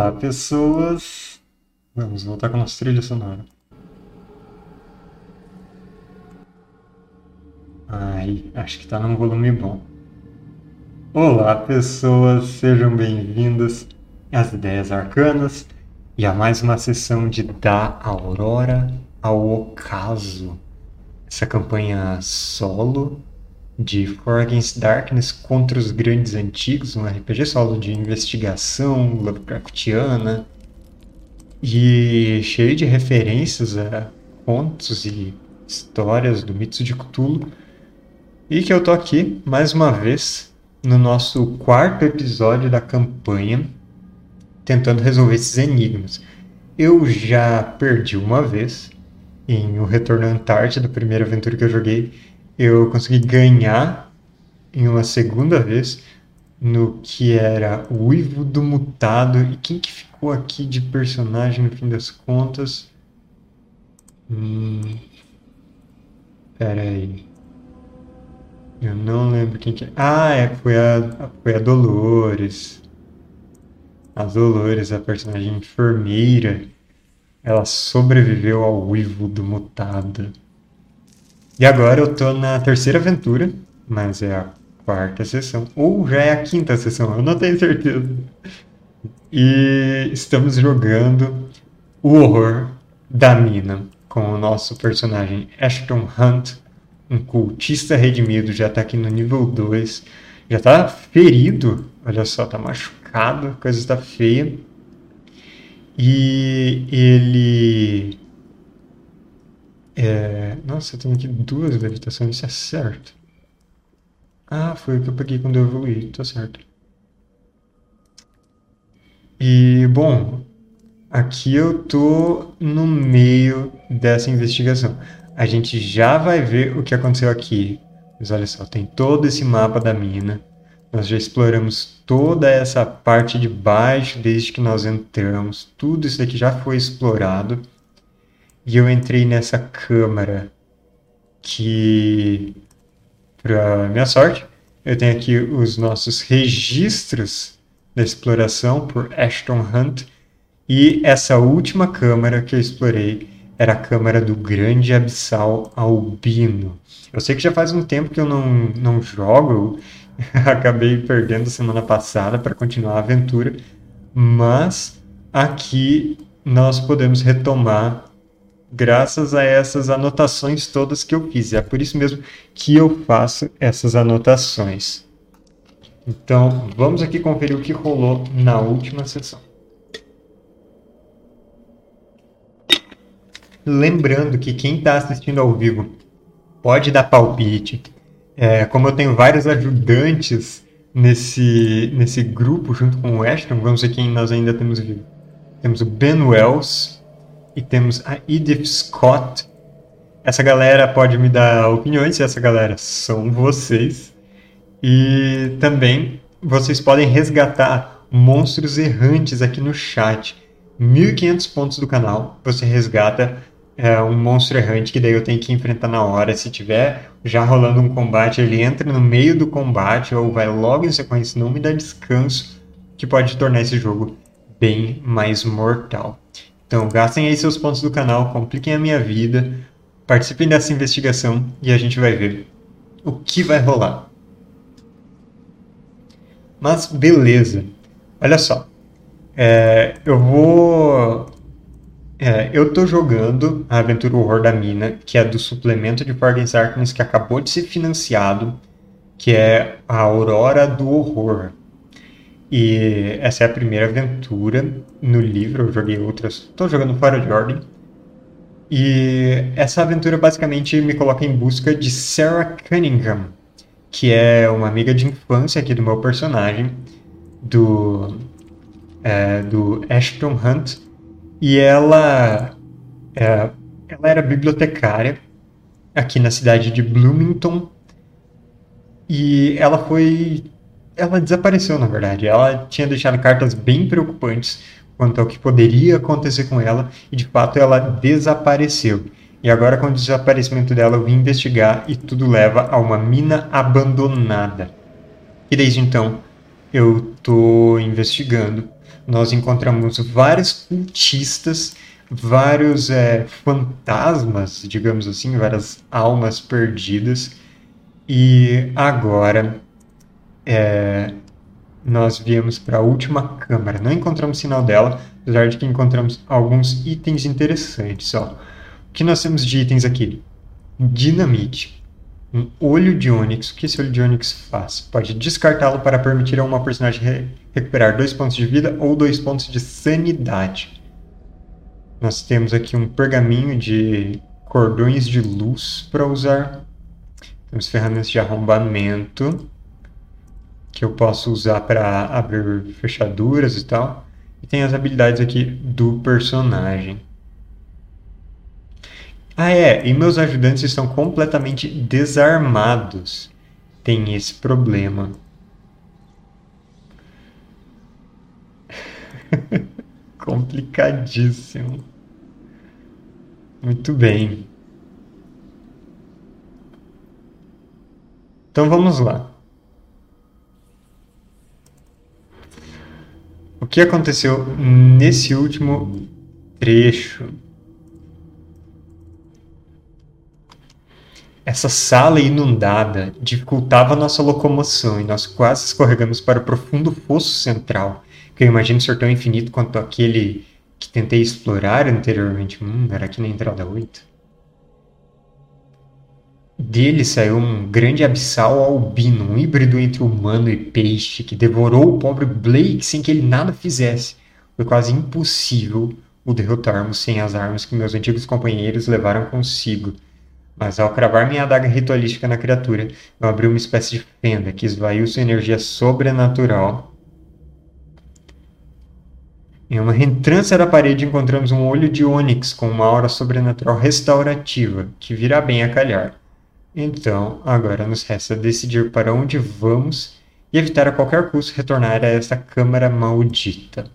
Olá, pessoas. Vamos voltar com a nossa trilha sonora. Ai, acho que tá num volume bom. Olá, pessoas, sejam bem-vindas às Ideias Arcanas e a mais uma sessão de Da Aurora ao Ocaso. Essa campanha solo de For Against Darkness contra os Grandes Antigos, um RPG solo de investigação Lovecraftiana e cheio de referências a contos e histórias do mito de Cthulhu. E que eu tô aqui mais uma vez no nosso quarto episódio da campanha tentando resolver esses enigmas. Eu já perdi uma vez em O Retorno à Antártida, a primeira aventura que eu joguei, eu consegui ganhar em uma segunda vez no que era o Uivo do Mutado. E quem que ficou aqui de personagem no fim das contas? Hum, pera aí. Eu não lembro quem que é. Ah, é, foi a, foi a Dolores. A Dolores, a personagem enfermeira. Ela sobreviveu ao Uivo do Mutado. E agora eu tô na terceira aventura, mas é a quarta sessão, ou já é a quinta sessão, eu não tenho certeza. E estamos jogando o horror da mina com o nosso personagem Ashton Hunt, um cultista redimido, já tá aqui no nível 2, já tá ferido, olha só, tá machucado, coisa está feia. E ele é... Nossa, eu tenho aqui duas levitações, isso é certo. Ah, foi o que eu peguei quando eu evoluí, tá certo. E, bom, aqui eu tô no meio dessa investigação. A gente já vai ver o que aconteceu aqui. Mas olha só, tem todo esse mapa da mina. Nós já exploramos toda essa parte de baixo desde que nós entramos. Tudo isso daqui já foi explorado. E eu entrei nessa câmara que, para minha sorte, eu tenho aqui os nossos registros da exploração por Ashton Hunt. E essa última câmara que eu explorei era a câmara do Grande Abissal Albino. Eu sei que já faz um tempo que eu não, não jogo, acabei perdendo semana passada para continuar a aventura, mas aqui nós podemos retomar graças a essas anotações todas que eu fiz. É por isso mesmo que eu faço essas anotações. Então, vamos aqui conferir o que rolou na última sessão. Lembrando que quem está assistindo ao vivo pode dar palpite. É, como eu tenho vários ajudantes nesse, nesse grupo junto com o Ashton, vamos ver quem nós ainda temos vivo. Temos o Ben Wells, e temos a Edith Scott. Essa galera pode me dar opiniões, se essa galera são vocês. E também vocês podem resgatar monstros errantes aqui no chat. 1500 pontos do canal, você resgata é, um monstro errante que daí eu tenho que enfrentar na hora. Se tiver já rolando um combate, ele entra no meio do combate ou vai logo em sequência, não me dá descanso, que pode tornar esse jogo bem mais mortal. Então, gastem aí seus pontos do canal, compliquem a minha vida, participem dessa investigação e a gente vai ver o que vai rolar. Mas beleza, olha só, é, eu vou. É, eu tô jogando a Aventura Horror da Mina, que é do suplemento de Forgotten Darkness que acabou de ser financiado, que é a Aurora do Horror. E essa é a primeira aventura no livro, eu joguei outras, estou jogando fora de ordem. E essa aventura basicamente me coloca em busca de Sarah Cunningham, que é uma amiga de infância aqui do meu personagem, do, é, do Ashton Hunt. E ela, é, ela era bibliotecária aqui na cidade de Bloomington. E ela foi ela desapareceu, na verdade. Ela tinha deixado cartas bem preocupantes quanto ao que poderia acontecer com ela e de fato ela desapareceu. E agora, com o desaparecimento dela, eu vim investigar e tudo leva a uma mina abandonada. E desde então, eu estou investigando nós encontramos vários cultistas, vários é, fantasmas, digamos assim, várias almas perdidas. E agora é, nós viemos para a última câmara. Não encontramos sinal dela, apesar de que encontramos alguns itens interessantes. Ó. O que nós temos de itens aqui? Dinamite. Um olho de Onix. O que esse olho de Onix faz? Pode descartá-lo para permitir a uma personagem re recuperar dois pontos de vida ou dois pontos de sanidade. Nós temos aqui um pergaminho de cordões de luz para usar. Temos ferramentas de arrombamento que eu posso usar para abrir fechaduras e tal. E tem as habilidades aqui do personagem. Ah, é, e meus ajudantes estão completamente desarmados. Tem esse problema. Complicadíssimo. Muito bem. Então vamos lá. O que aconteceu nesse último trecho? Essa sala inundada dificultava nossa locomoção e nós quase escorregamos para o profundo fosso central, que eu imagino ser tão infinito quanto aquele que tentei explorar anteriormente. Hum, era aqui na entrada 8. Dele saiu um grande abissal albino, um híbrido entre humano e peixe, que devorou o pobre Blake sem que ele nada fizesse. Foi quase impossível o derrotarmos sem as armas que meus antigos companheiros levaram consigo. Mas ao cravar minha adaga ritualística na criatura, eu abri uma espécie de fenda que esvaiu sua energia sobrenatural. Em uma reentrância da parede encontramos um olho de ônix com uma aura sobrenatural restaurativa, que virá bem a calhar. Então, agora nos resta decidir para onde vamos e evitar a qualquer custo retornar a essa câmara maldita.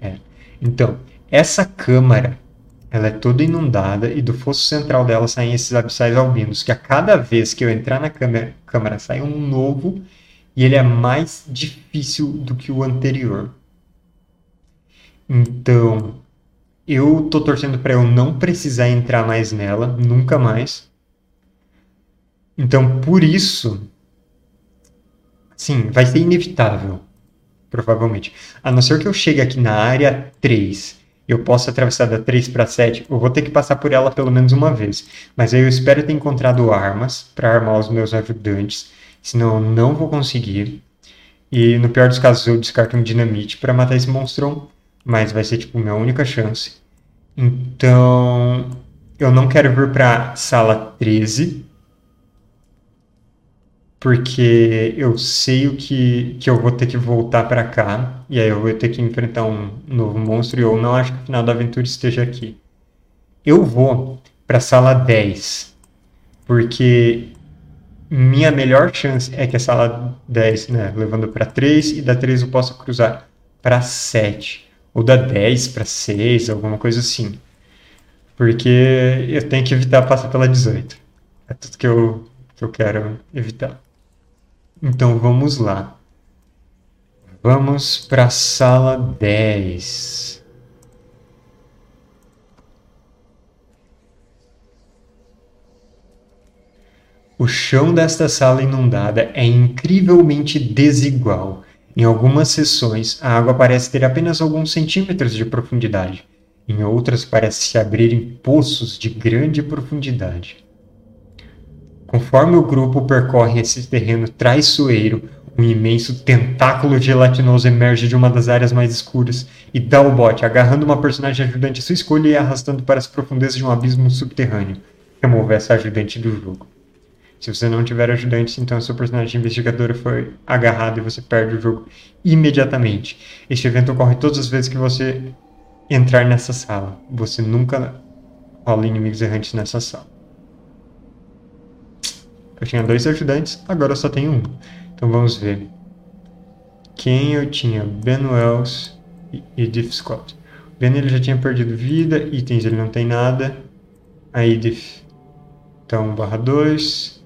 É. Então, essa câmara ela é toda inundada e do fosso central dela saem esses abissais albinos, que a cada vez que eu entrar na câmera, câmera sai um novo e ele é mais difícil do que o anterior. Então, eu tô torcendo para eu não precisar entrar mais nela, nunca mais. Então, por isso, sim, vai ser inevitável, provavelmente. A não ser que eu chegue aqui na área 3 eu posso atravessar da 3 para 7, eu vou ter que passar por ela pelo menos uma vez. Mas aí eu espero ter encontrado armas para armar os meus ajudantes, senão eu não vou conseguir. E no pior dos casos eu descarto um dinamite para matar esse monstrão, mas vai ser tipo minha única chance. Então, eu não quero vir para sala 13, porque eu sei o que, que eu vou ter que voltar para cá, e aí eu vou ter que enfrentar um novo monstro, e eu não acho que o final da aventura esteja aqui. Eu vou para sala 10, porque minha melhor chance é que a sala 10, né, levando para 3, e da 3 eu possa cruzar para 7, ou da 10 para 6, alguma coisa assim. Porque eu tenho que evitar passar pela 18. É tudo que eu, que eu quero evitar. Então vamos lá. Vamos para a sala 10. O chão desta sala inundada é incrivelmente desigual. Em algumas seções, a água parece ter apenas alguns centímetros de profundidade. Em outras, parece se abrir em poços de grande profundidade. Conforme o grupo percorre esse terreno traiçoeiro, um imenso tentáculo gelatinoso emerge de uma das áreas mais escuras e dá o bote, agarrando uma personagem ajudante à sua escolha e arrastando para as profundezas de um abismo subterrâneo. Remove essa ajudante do jogo. Se você não tiver ajudante, então sua personagem investigadora foi agarrada e você perde o jogo imediatamente. Este evento ocorre todas as vezes que você entrar nessa sala. Você nunca rola inimigos errantes nessa sala. Eu tinha dois ajudantes, agora eu só tenho um. Então vamos ver. Quem eu tinha? Ben Wells e Edith Scott. Ben ele já tinha perdido vida, itens ele não tem nada. A Edith. Então, barra 2.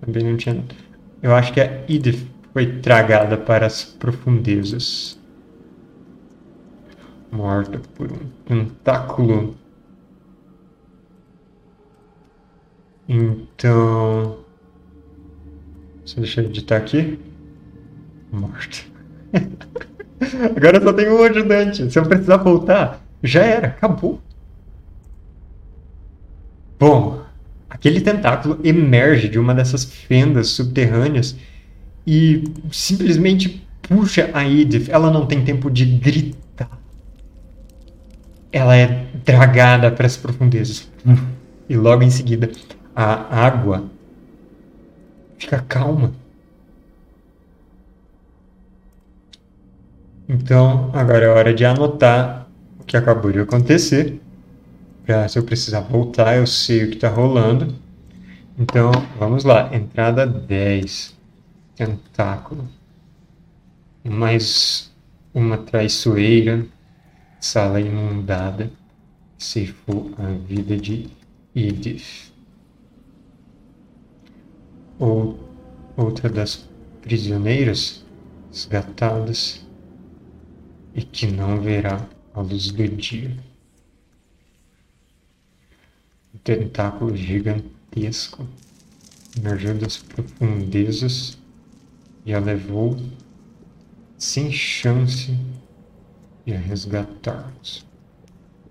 Também não tinha nada. Eu acho que a Edith foi tragada para as profundezas. morta por um tentáculo. Então. Só deixa eu editar aqui. Morta. Agora só tem um ajudante. Se eu precisar voltar, já era, acabou. Bom, aquele tentáculo emerge de uma dessas fendas subterrâneas e simplesmente puxa a Edith. Ela não tem tempo de gritar. Ela é dragada para as profundezas. E logo em seguida, a água fica calma. Então, agora é hora de anotar o que acabou de acontecer. Pra, se eu precisar voltar, eu sei o que está rolando. Então, vamos lá. Entrada 10. Tentáculo. Mais uma traiçoeira. Sala inundada. Ceifou a vida de Edith. Ou outra das prisioneiras resgatadas e que não verá a luz do dia. Um tentáculo gigantesco emergiu das profundezas e a levou sem chance de a resgatarmos.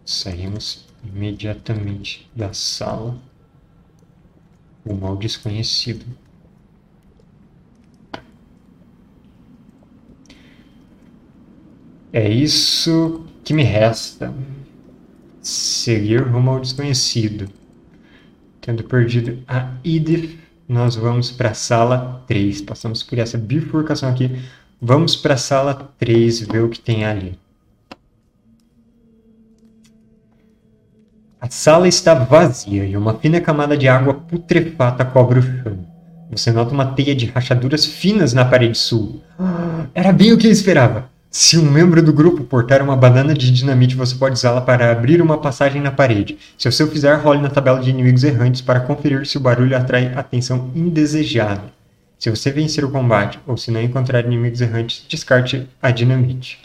Saímos imediatamente da sala o mal desconhecido. É isso que me resta. Seguir rumo ao desconhecido. Tendo perdido a Edith, nós vamos para a sala 3. Passamos por essa bifurcação aqui. Vamos para a sala 3 ver o que tem ali. A sala está vazia e uma fina camada de água putrefata cobre o chão. Você nota uma teia de rachaduras finas na parede sul. Era bem o que eu esperava. Se um membro do grupo portar uma banana de dinamite, você pode usá-la para abrir uma passagem na parede. Se o fizer, role na tabela de inimigos errantes para conferir se o barulho atrai atenção indesejada. Se você vencer o combate ou se não encontrar inimigos errantes, descarte a dinamite.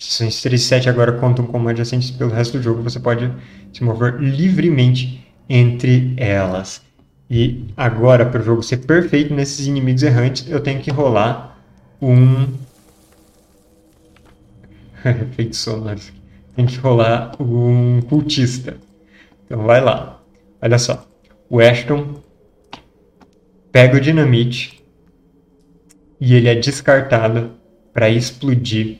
3 e 7 agora contam como adjacentes pelo resto do jogo, você pode se mover livremente entre elas. E agora, para o jogo ser perfeito nesses inimigos errantes, eu tenho que rolar um. Efeitos sonoros. Tem que rolar um cultista. Então vai lá. Olha só. O Ashton pega o dinamite e ele é descartado para explodir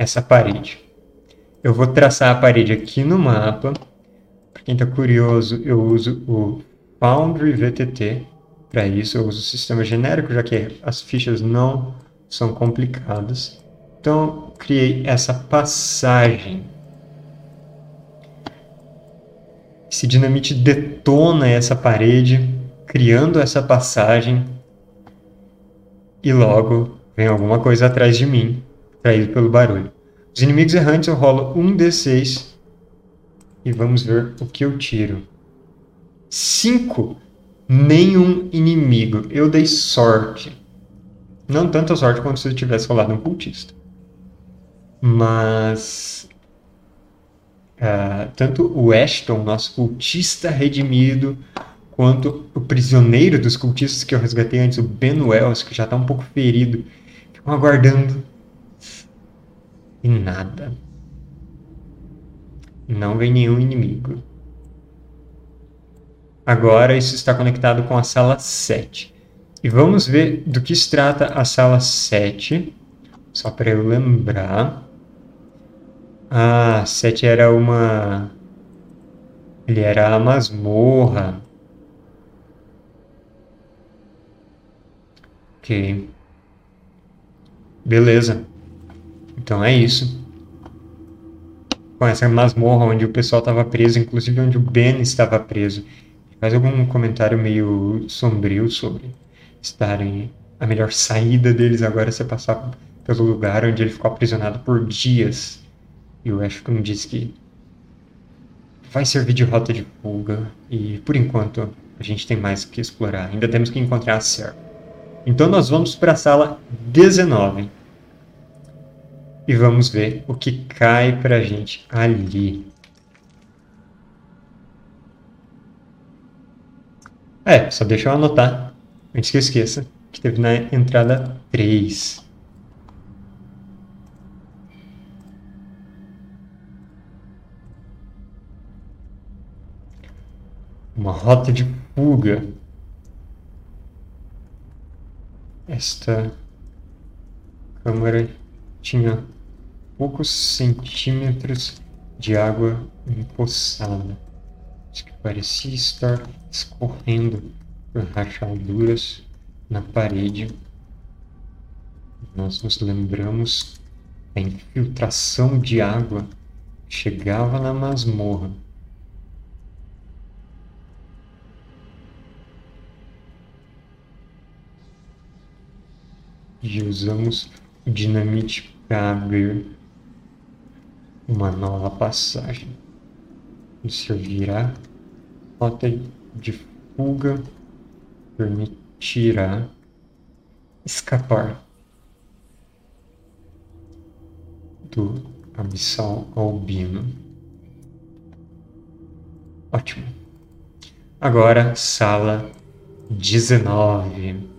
essa parede. Eu vou traçar a parede aqui no mapa. Para quem está curioso, eu uso o Foundry VTT. Para isso, eu uso o sistema genérico, já que as fichas não são complicadas. Então, criei essa passagem. Esse dinamite detona essa parede, criando essa passagem. E logo vem alguma coisa atrás de mim traído pelo barulho. Os inimigos errantes eu rolo um D6 e vamos ver o que eu tiro. 5. Nenhum inimigo. Eu dei sorte. Não tanta sorte quanto se eu tivesse rolado um cultista. Mas. Uh, tanto o Ashton, nosso cultista redimido, quanto o prisioneiro dos cultistas que eu resgatei antes, o Ben Wells, que já está um pouco ferido, ficam aguardando e nada. Não vem nenhum inimigo. Agora isso está conectado com a sala 7. E vamos ver do que se trata a sala 7. Só para eu lembrar. Ah, 7 era uma. Ele era a masmorra. Ok. Beleza. Então é isso. Com essa masmorra onde o pessoal estava preso, inclusive onde o Ben estava preso. Faz algum comentário meio sombrio sobre estarem. A melhor saída deles agora é passar pelo lugar onde ele ficou aprisionado por dias. E o Ashton diz que vai servir de rota de fuga. E por enquanto a gente tem mais que explorar. Ainda temos que encontrar a Ser. Então nós vamos para a sala 19. E vamos ver o que cai pra gente ali. É, só deixa eu anotar, antes que eu esqueça, que teve na entrada 3. Uma rota de fuga. Esta câmara tinha poucos centímetros de água empoçada, que parecia estar escorrendo por rachaduras na parede. Nós nos lembramos da infiltração de água que chegava na masmorra. E usamos o dinamite para abrir uma nova passagem. Isso servirá rota de fuga permitirá escapar do abissal albino. Ótimo. Agora, sala 19.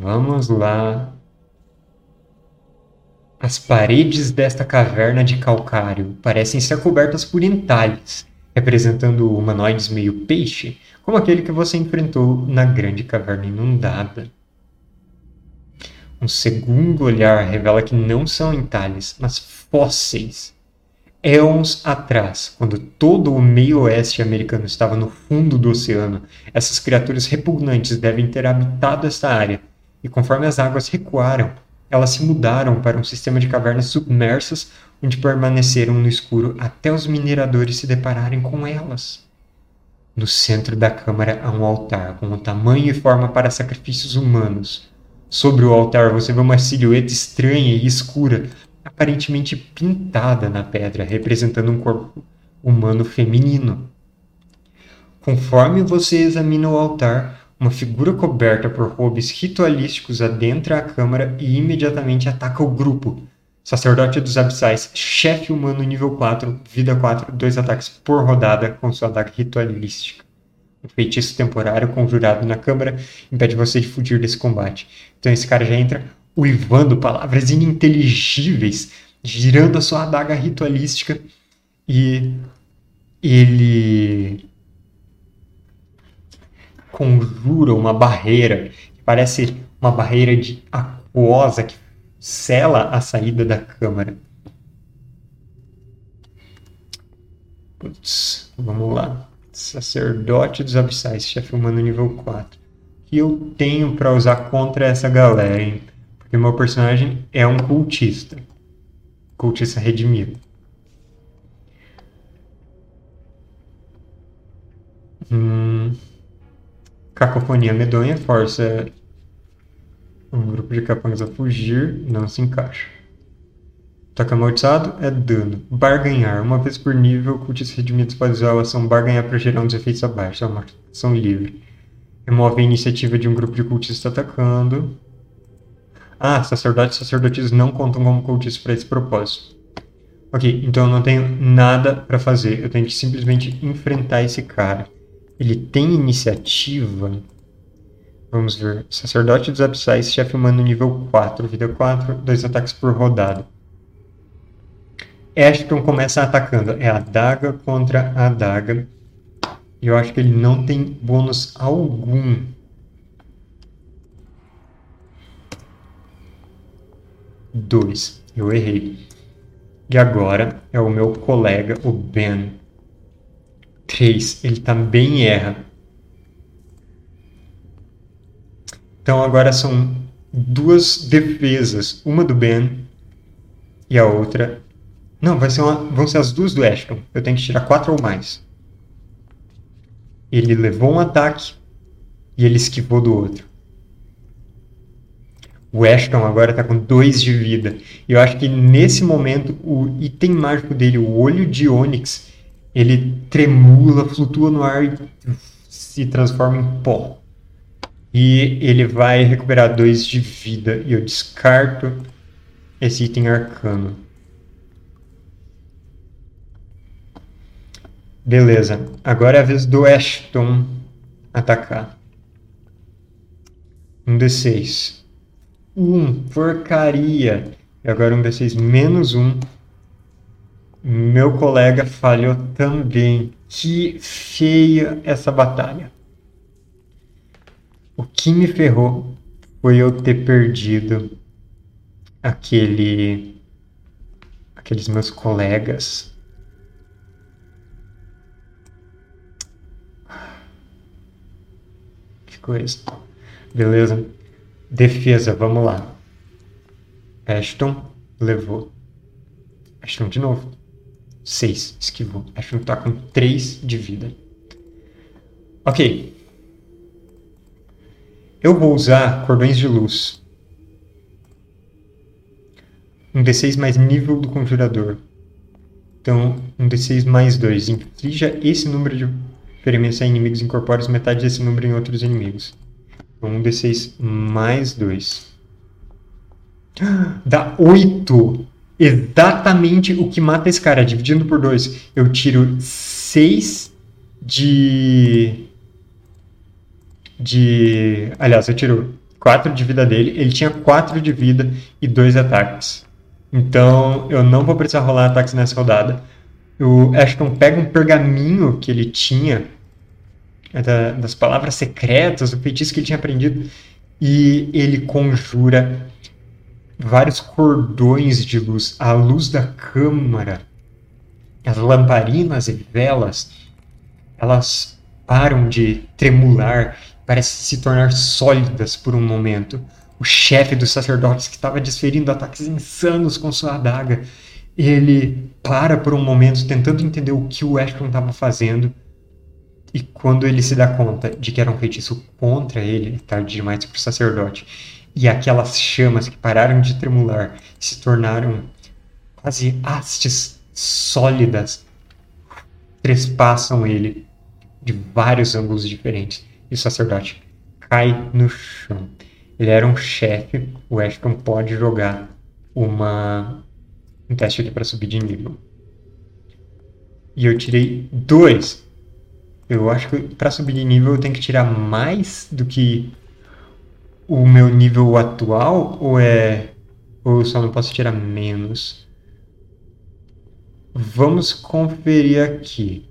Vamos lá as paredes desta caverna de calcário parecem ser cobertas por entalhes, representando humanoides meio peixe, como aquele que você enfrentou na grande caverna inundada. Um segundo olhar revela que não são entalhes, mas fósseis. Éons atrás, quando todo o meio-oeste americano estava no fundo do oceano, essas criaturas repugnantes devem ter habitado esta área, e conforme as águas recuaram, elas se mudaram para um sistema de cavernas submersas, onde permaneceram no escuro até os mineradores se depararem com elas. No centro da câmara há um altar com um tamanho e forma para sacrifícios humanos. Sobre o altar você vê uma silhueta estranha e escura, aparentemente pintada na pedra, representando um corpo humano feminino. Conforme você examina o altar, uma figura coberta por robes ritualísticos adentra a câmara e imediatamente ataca o grupo. Sacerdote dos Abissais, chefe humano nível 4, vida 4, dois ataques por rodada com sua adaga ritualística. Um feitiço temporário conjurado na câmara impede você de fugir desse combate. Então esse cara já entra uivando palavras ininteligíveis, girando a sua adaga ritualística e ele conjura uma barreira, que parece uma barreira de aquosa que sela a saída da câmara. Putz, vamos lá. Sacerdote dos Abissais, chefe humano nível 4. O que eu tenho para usar contra essa galera, hein? Porque meu personagem é um cultista. Cultista redimido. Hum. Cacofonia medonha força um grupo de capangas a fugir, não se encaixa. Toque amaldiçoado é dano. Barganhar. Uma vez por nível, cultistas redimidos usar a ação barganhar para gerar um dos efeitos abaixo. É uma ação livre. Remove a iniciativa de um grupo de cultistas atacando. Ah, sacerdotes e sacerdotisas não contam como cultistas para esse propósito. Ok, então eu não tenho nada para fazer. Eu tenho que simplesmente enfrentar esse cara. Ele tem iniciativa. Vamos ver. Sacerdote dos Abissais, chefe humano nível 4, vida 4, dois ataques por rodada. Ashton começa atacando. É a daga contra a daga. E eu acho que ele não tem bônus algum. Dois. Eu errei. E agora é o meu colega, o Ben. 3, ele também erra. Então agora são duas defesas, uma do Ben e a outra. Não, vai ser uma, vão ser as duas do Ashton. Eu tenho que tirar quatro ou mais. Ele levou um ataque e ele esquivou do outro. O Ashton agora está com dois de vida. Eu acho que nesse momento o item mágico dele, o olho de Onyx, ele tremula, flutua no ar e se transforma em pó. E ele vai recuperar 2 de vida. E eu descarto esse item arcano. Beleza. Agora é a vez do Ashton atacar. Um D6. Um. Porcaria. E agora um D6 menos um. Meu colega falhou também. Que feia essa batalha. O que me ferrou foi eu ter perdido aquele aqueles meus colegas. Que coisa. Beleza. Defesa, vamos lá. Ashton levou. Ashton de novo. 6. Esquivou. Ashton tá com 3 de vida. Ok. Eu vou usar cordões de luz. Um D6 mais nível do conjurador. Então, um D6 mais 2. Inflija esse número de ferimentos a inimigos incorpóreos, metade desse número em outros inimigos. Então, um D6 mais 2. Dá 8 exatamente o que mata esse cara, dividindo por 2. Eu tiro 6 de. De. Aliás, eu tiro 4 de vida dele. Ele tinha 4 de vida e 2 ataques. Então eu não vou precisar rolar ataques nessa rodada. O Ashton pega um pergaminho que ele tinha, é da, das palavras secretas, o feitiço que ele tinha aprendido, e ele conjura vários cordões de luz, a luz da câmara, as lamparinas e velas, elas param de tremular, parecem se tornar sólidas por um momento. O chefe dos sacerdotes, que estava desferindo ataques insanos com sua adaga, ele para por um momento tentando entender o que o Ashton estava fazendo. E quando ele se dá conta de que era um feitiço contra ele, tarde demais para o sacerdote, e aquelas chamas que pararam de tremular se tornaram quase hastes sólidas, trespassam ele de vários ângulos diferentes. E o sacerdote cai no chão. Ele era um chefe, o Ashton pode jogar uma, um teste aqui para subir de nível. E eu tirei dois. Eu acho que para subir de nível eu tenho que tirar mais do que o meu nível atual ou é ou eu só não posso tirar menos? Vamos conferir aqui.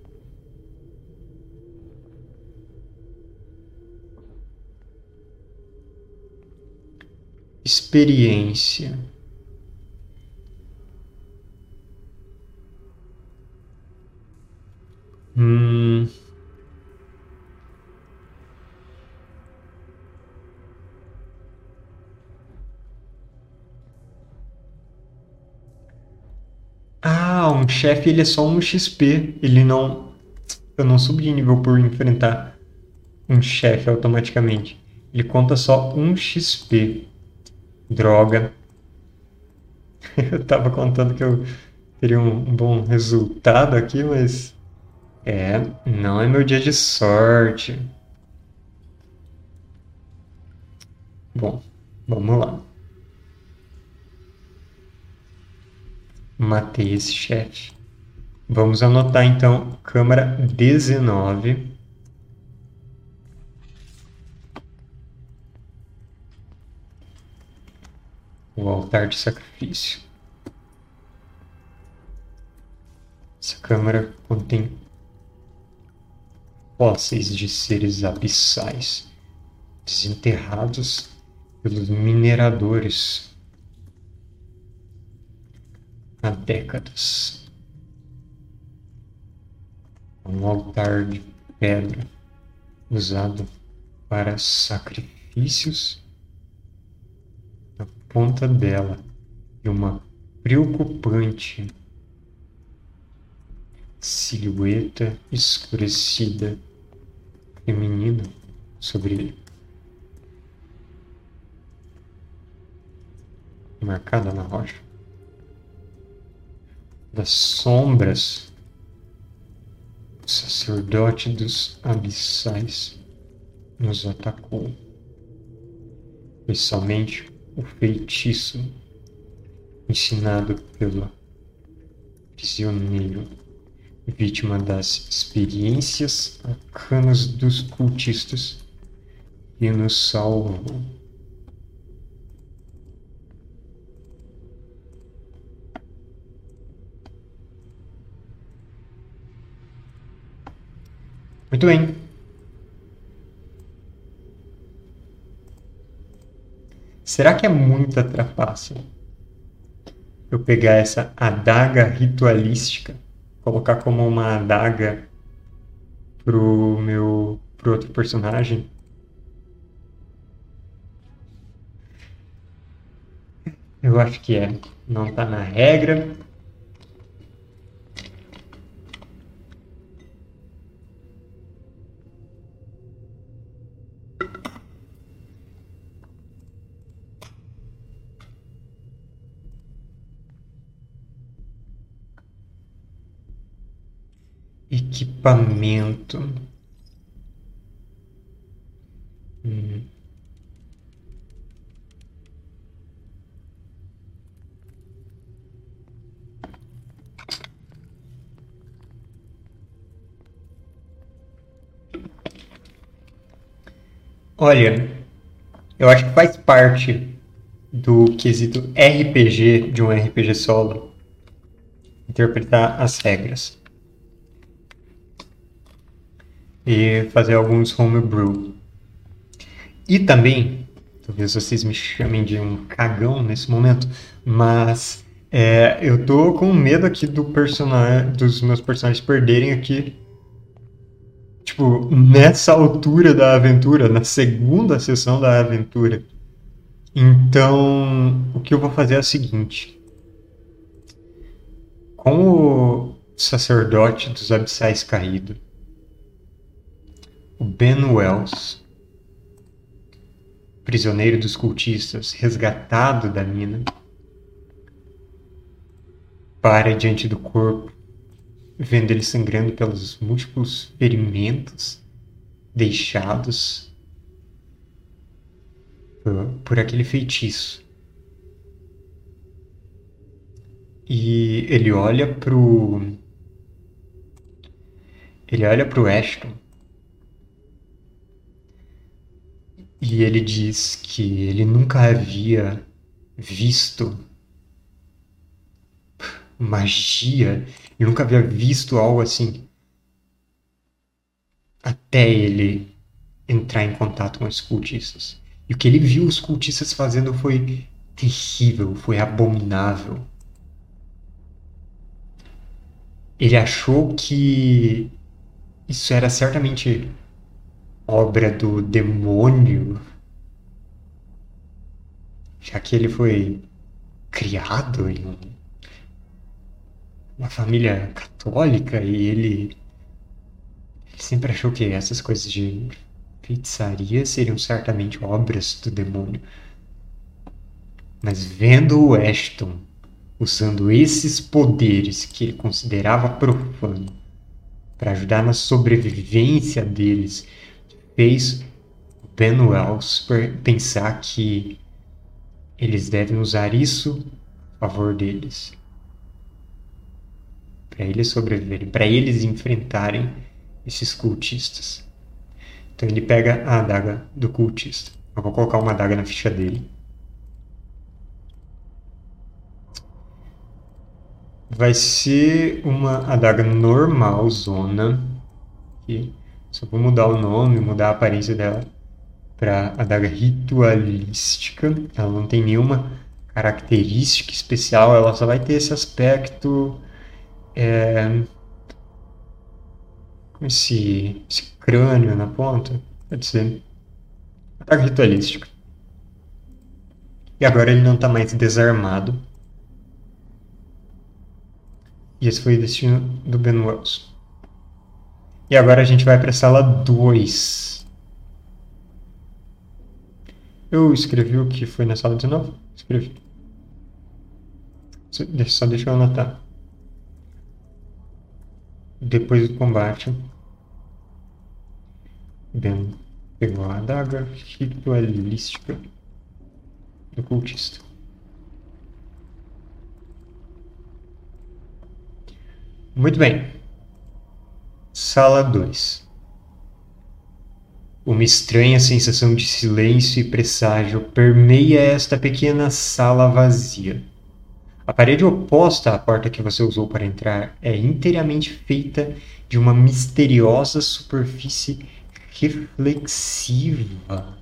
Experiência. Hum. Ah, um chefe ele é só um XP. Ele não. Eu não subo de nível por enfrentar um chefe automaticamente. Ele conta só um XP. Droga. Eu tava contando que eu teria um bom resultado aqui, mas. É, não é meu dia de sorte. Bom, vamos lá. Matei esse chefe. Vamos anotar então câmara 19. O altar de sacrifício. Essa câmara contém fósseis de seres abissais, desenterrados pelos mineradores há décadas. Um altar de pedra usado para sacrifícios. Na ponta dela e uma preocupante silhueta escurecida feminina sobre ele. Marcada na rocha das sombras O sacerdote dos abissais nos atacou. Somente o feitiço ensinado pelo prisioneiro, vítima das experiências arcanas dos cultistas, e nos salvou. Muito bem. Será que é muita trapaça eu pegar essa adaga ritualística, colocar como uma adaga pro meu pro outro personagem? Eu acho que é. Não tá na regra. Equipamento. Hum. Olha, eu acho que faz parte do quesito RPG de um RPG solo interpretar as regras e fazer alguns homebrew. E também, talvez vocês me chamem de um cagão nesse momento, mas é, eu tô com medo aqui do personagem, dos meus personagens perderem aqui. Tipo, nessa altura da aventura, na segunda sessão da aventura. Então, o que eu vou fazer é o seguinte. Com o sacerdote dos abissais caído, o Ben Wells, prisioneiro dos cultistas, resgatado da mina, para diante do corpo, vendo ele sangrando pelos múltiplos ferimentos deixados por aquele feitiço. E ele olha pro. Ele olha pro Ashton E ele diz que ele nunca havia visto magia, e nunca havia visto algo assim até ele entrar em contato com os cultistas. E o que ele viu os cultistas fazendo foi terrível, foi abominável. Ele achou que isso era certamente obra do demônio, já que ele foi criado em uma família católica e ele, ele sempre achou que essas coisas de feitiçaria seriam certamente obras do demônio. Mas vendo o Ashton usando esses poderes que ele considerava profano para ajudar na sobrevivência deles fez Ben Wells pensar que eles devem usar isso a favor deles. Para eles sobreviverem, para eles enfrentarem esses cultistas. Então ele pega a adaga do cultista. Eu vou colocar uma adaga na ficha dele. Vai ser uma adaga normal, zona. Aqui. Só vou mudar o nome, mudar a aparência dela para adaga ritualística. Ela não tem nenhuma característica especial, ela só vai ter esse aspecto. É, esse, esse crânio na ponta. Pode ser. Adaga ritualística. E agora ele não está mais desarmado. E esse foi o destino do Ben Wells. E agora a gente vai para a sala 2. Eu escrevi o que foi na sala 19? Escrevi. Só deixa eu anotar. depois do combate. Pegou a adaga ritualística do cultista. Muito bem. Sala 2. Uma estranha sensação de silêncio e presságio permeia esta pequena sala vazia. A parede oposta à porta que você usou para entrar é inteiramente feita de uma misteriosa superfície reflexiva.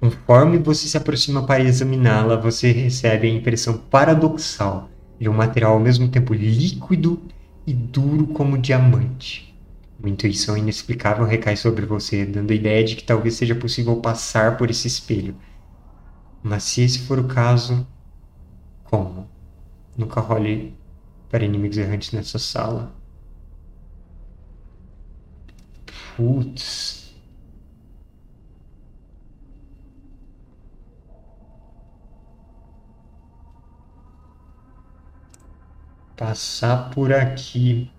Conforme você se aproxima para examiná-la, você recebe a impressão paradoxal de um material ao mesmo tempo líquido e duro como diamante. Uma intuição inexplicável recai sobre você, dando a ideia de que talvez seja possível passar por esse espelho. Mas se esse for o caso, como? Nunca role para inimigos errantes nessa sala. Putz. Passar por aqui.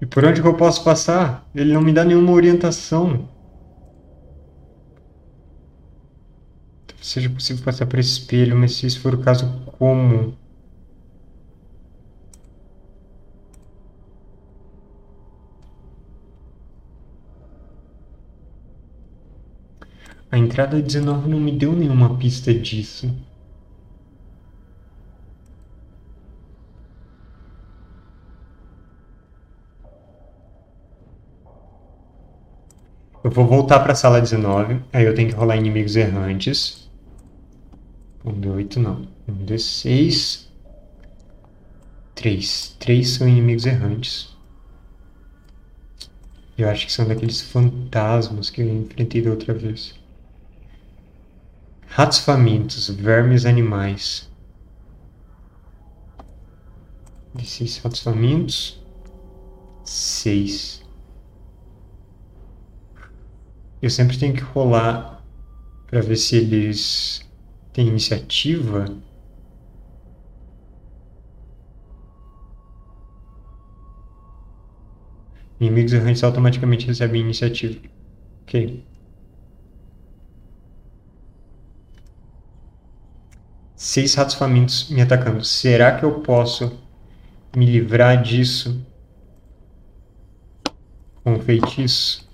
E por onde que eu posso passar? Ele não me dá nenhuma orientação. Seja possível passar por esse espelho, mas se isso for o caso, como? A entrada 19 não me deu nenhuma pista disso. Eu vou voltar para a sala 19, aí eu tenho que rolar inimigos errantes. Um D8 não. Um D6. Três. Três são inimigos errantes. Eu acho que são daqueles fantasmas que eu enfrentei da outra vez. Ratos famintos, vermes animais. D6 ratos famintos. Seis. Eu sempre tenho que rolar para ver se eles têm iniciativa. Inimigos errantes automaticamente recebem iniciativa. Ok. Seis ratos famintos me atacando. Será que eu posso me livrar disso com um feitiço?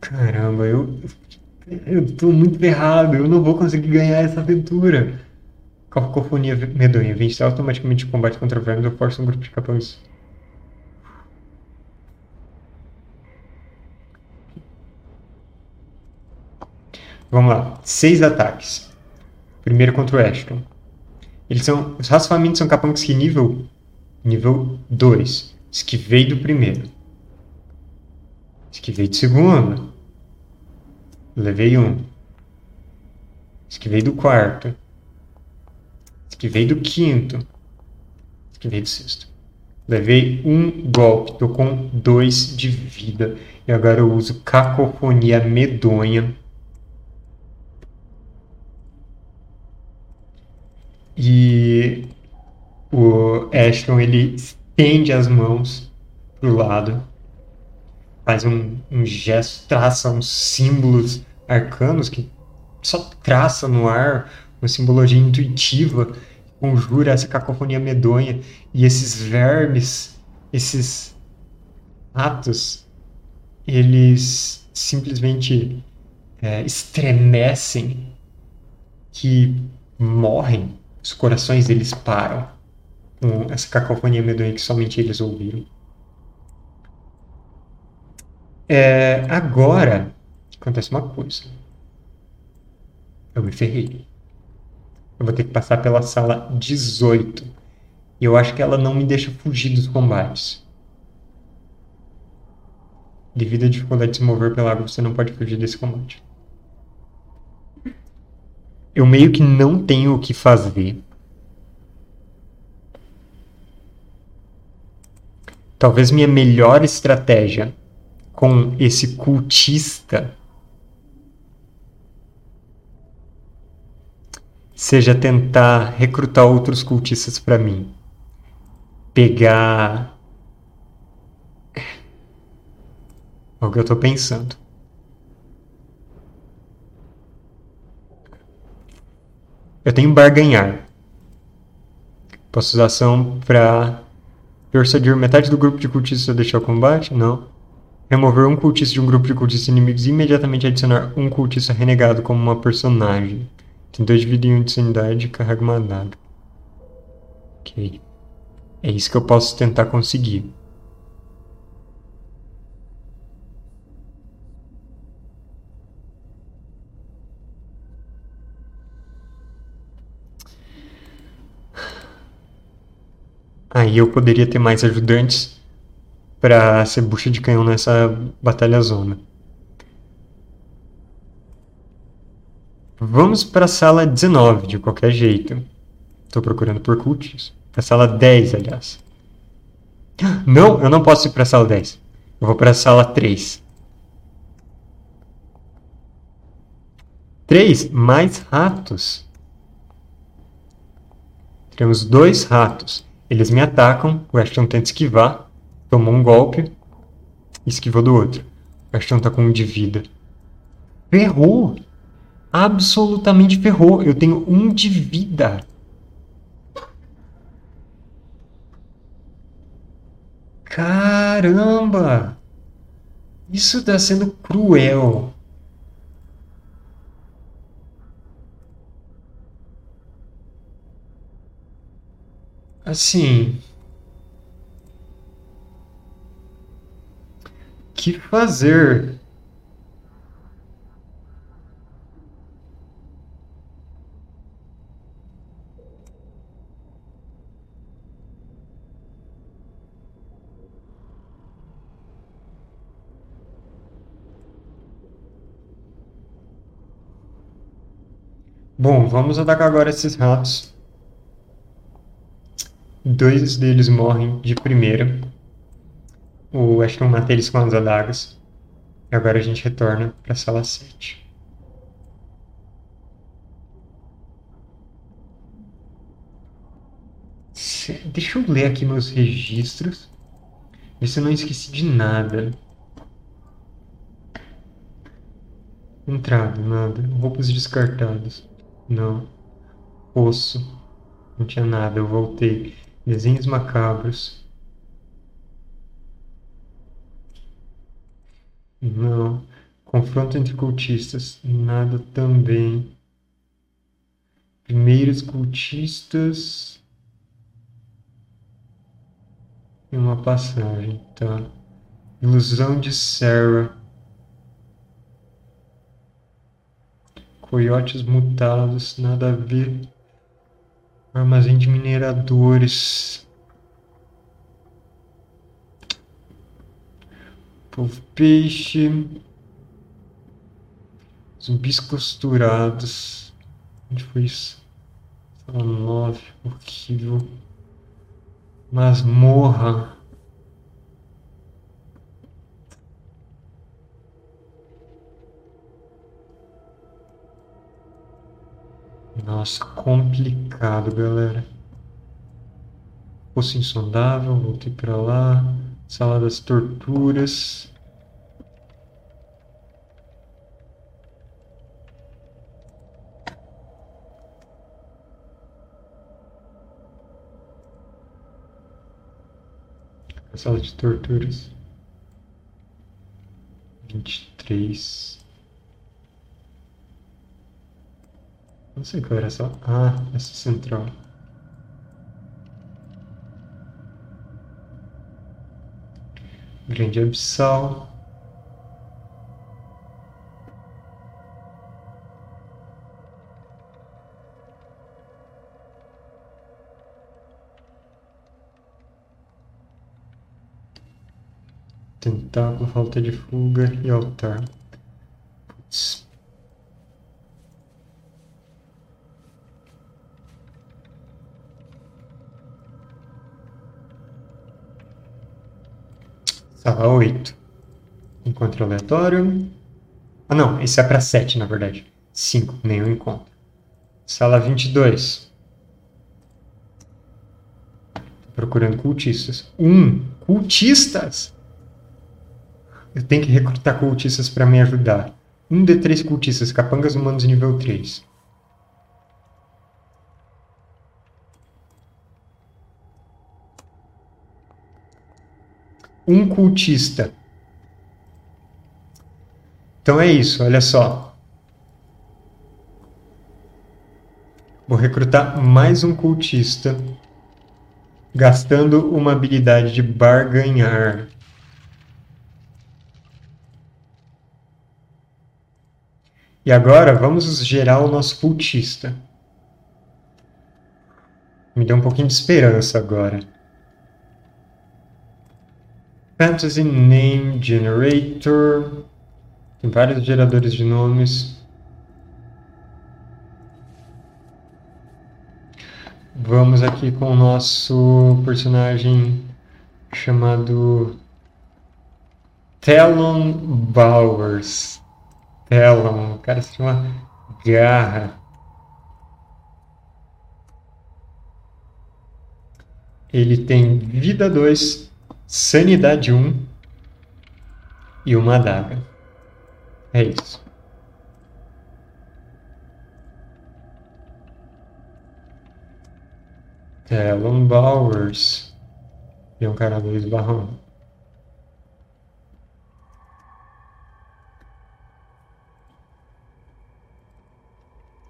Caramba, eu. Eu tô muito ferrado, eu não vou conseguir ganhar essa aventura. Cacofonia medonha. Vence automaticamente o combate contra vermes ou força um grupo de capões. Vamos lá. Seis ataques. Primeiro contra o Ashton. Eles são. Os raças famintos são capangas que nível. Nível 2. Esquivei do primeiro. Esquivei do segundo. Levei um. Esquivei do quarto. Esquivei do quinto. Esquivei do sexto. Levei um golpe. Tô com dois de vida. E agora eu uso cacofonia medonha. E o Ashton ele estende as mãos pro lado faz um, um gesto, traça uns símbolos arcanos que só traça no ar uma simbologia intuitiva, conjura essa cacofonia medonha. E esses vermes, esses atos, eles simplesmente é, estremecem, que morrem, os corações deles param com essa cacofonia medonha que somente eles ouviram. É, agora, acontece uma coisa. Eu me ferrei. Eu vou ter que passar pela sala 18. E eu acho que ela não me deixa fugir dos combates. Devido à dificuldade de se mover pela água, você não pode fugir desse combate. Eu meio que não tenho o que fazer. Talvez minha melhor estratégia com esse cultista seja tentar recrutar outros cultistas para mim. Pegar. É o que eu tô pensando. Eu tenho barganhar. Posso usar ação pra persuadir metade do grupo de cultistas a deixar o combate? Não. Remover um cultista de um grupo de cultistas inimigos e imediatamente adicionar um cultista renegado como uma personagem. Tem dois vidinhos de sanidade e carrega uma adaga. Ok. É isso que eu posso tentar conseguir. Aí eu poderia ter mais ajudantes para ser bucha de canhão nessa batalha zona. Vamos para a sala 19, de qualquer jeito. Estou procurando por cultos. A sala 10, aliás. Não, eu não posso ir para a sala 10. Eu vou para a sala 3. 3 mais ratos. Temos dois ratos. Eles me atacam. O Ashton tenta esquivar. Tomou um golpe. Esquivou do outro. O Ashton tá com um de vida. Ferrou! absolutamente ferrou. Eu tenho um de vida. Caramba! Isso está sendo cruel. Assim. Que fazer? Bom, vamos atacar agora esses ratos. Dois deles morrem de primeira. O Ashton mata eles com as adagas. E agora a gente retorna para a sala 7. Deixa eu ler aqui meus registros. Ver se eu não esqueci de nada. Entrada, nada. Roupas descartadas. Não. Osso. Não tinha nada, eu voltei. Desenhos macabros. Não. Confronto entre cultistas. Nada também. Primeiros cultistas. E uma passagem, tá? Ilusão de Sarah. Coiotes mutados, nada a ver. Armazém de mineradores. Povo peixe. Zumbis costurados. Onde foi isso? Sala 9. Horrível. Masmorra. Nossa, complicado, galera. Poço insondável, voltei para lá. Sala das torturas. Sala de torturas. Vinte e três. Não sei qual era essa. Ah, essa central. Grande abissal. Tentáculo, falta de fuga e altar. Putz. Sala 8. Encontro aleatório. Ah, não. Esse é para 7, na verdade. 5. Nenhum encontro. Sala 22. Tô procurando cultistas. Um. Cultistas? Eu tenho que recrutar cultistas para me ajudar. Um de três cultistas, capangas humanos nível 3. Um cultista. Então é isso, olha só. Vou recrutar mais um cultista, gastando uma habilidade de barganhar. E agora vamos gerar o nosso cultista. Me deu um pouquinho de esperança agora. Fantasy Name Generator. Tem vários geradores de nomes. Vamos aqui com o nosso personagem chamado Talon Bowers. Talon, o cara se chama Garra. Ele tem vida 2, sanidade 1 um, e uma adaga. É isso. Talon Bowers. E um cara do esbarrão.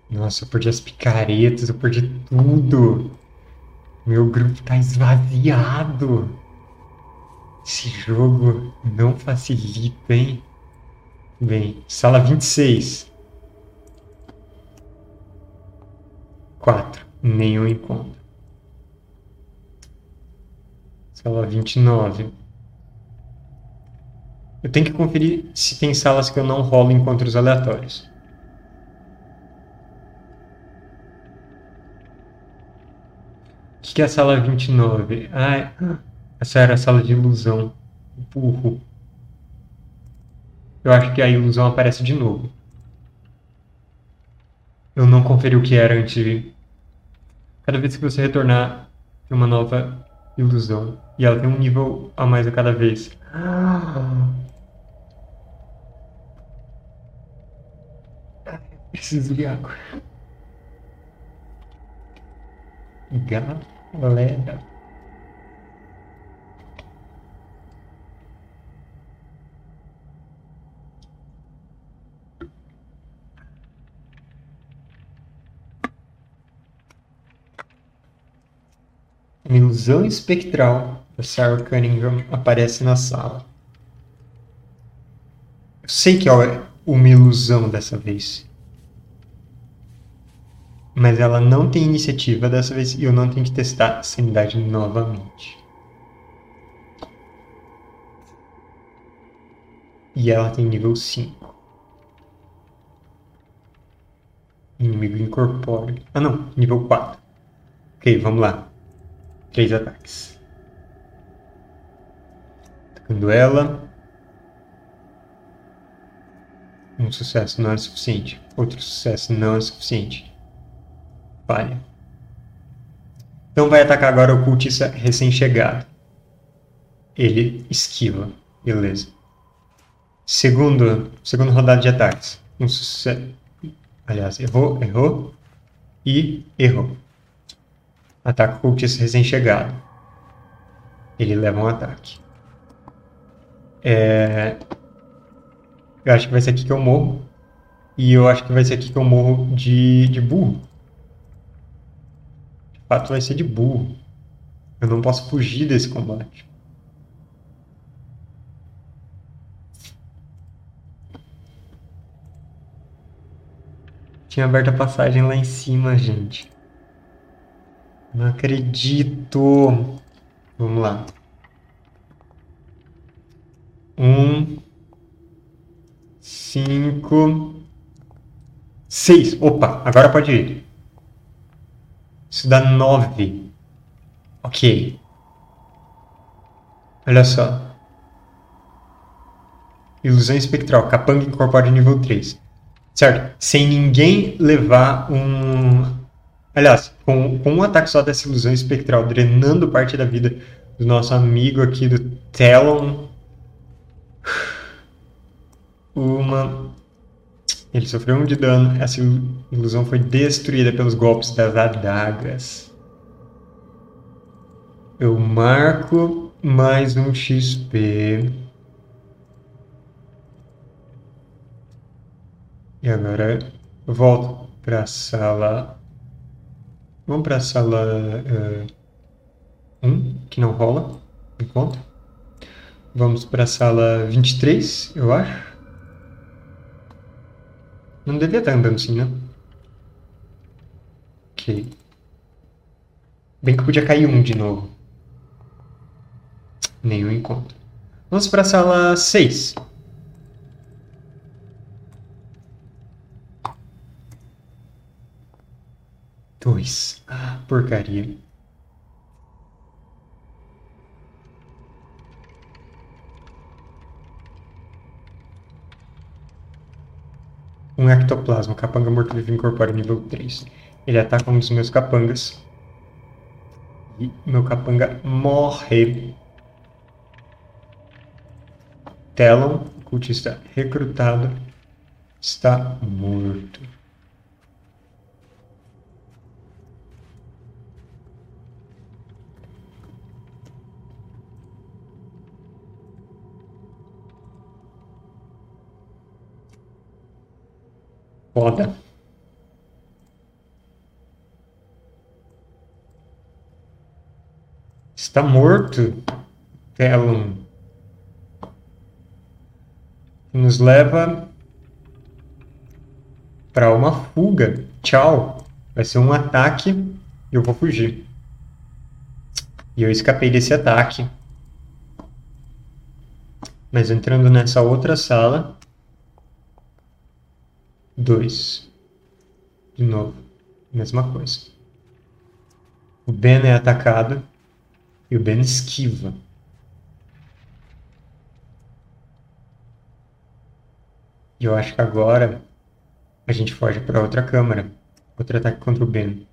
Nossa, eu perdi as picaretas, eu perdi tudo. Meu grupo tá esvaziado. Esse jogo não facilita, hein? Bem, sala 26. 4. Nenhum encontro. Sala 29. Eu tenho que conferir se tem salas que eu não rolo encontros aleatórios. O que é a sala 29? Ah, essa era a sala de ilusão. Burro. Eu acho que a ilusão aparece de novo. Eu não conferi o que era antes de... Cada vez que você retornar, tem uma nova ilusão. E ela tem um nível a mais a cada vez. Preciso de água. Galera. Uma ilusão espectral da Sarah Cunningham aparece na sala. Eu sei que é uma ilusão dessa vez. Mas ela não tem iniciativa dessa vez e eu não tenho que testar a sanidade novamente. E ela tem nível 5. Inimigo incorpóreo. Ah não, nível 4. Ok, vamos lá. Três ataques. Atacando ela. Um sucesso não é suficiente. Outro sucesso não é suficiente. Falha. Então vai atacar agora o cultista recém-chegado. Ele esquiva. Beleza. Segundo, segunda rodada de ataques. Um sucesso. Aliás, errou, errou e errou. Ataca o cultista recém-chegado. Ele leva um ataque. É... Eu acho que vai ser aqui que eu morro. E eu acho que vai ser aqui que eu morro de, de burro. De fato, vai ser de burro. Eu não posso fugir desse combate. Tinha aberto a passagem lá em cima, gente. Não acredito. Vamos lá. Um, cinco, seis. Opa, agora pode ir. Isso dá nove. Ok. Olha só. Ilusão espectral. Capanga incorpora nível 3. Certo? Sem ninguém levar um. Aliás, com, com um ataque só dessa ilusão espectral, drenando parte da vida do nosso amigo aqui do Talon. Uma. Ele sofreu um de dano. Essa ilusão foi destruída pelos golpes das adagas. Eu marco mais um XP. E agora volto para a sala. Vamos para a sala 1, uh, um, que não rola, enquanto. Vamos para a sala 23, eu acho. Não devia estar andando assim, né? Ok. Bem que podia cair um de novo. Nenhum encontro. Vamos para a sala 6. Dois. Ah, porcaria. Um ectoplasma, capanga morto-vivo incorpora nível 3. Ele ataca um dos meus capangas. E meu capanga morre. Telon, cultista recrutado, está morto. Foda. Está morto, Telon. Nos leva para uma fuga. Tchau. Vai ser um ataque e eu vou fugir. E eu escapei desse ataque. Mas entrando nessa outra sala, dois. De novo, mesma coisa. O Ben é atacado e o Ben esquiva. E eu acho que agora a gente foge para outra câmara. Outro ataque contra o Ben.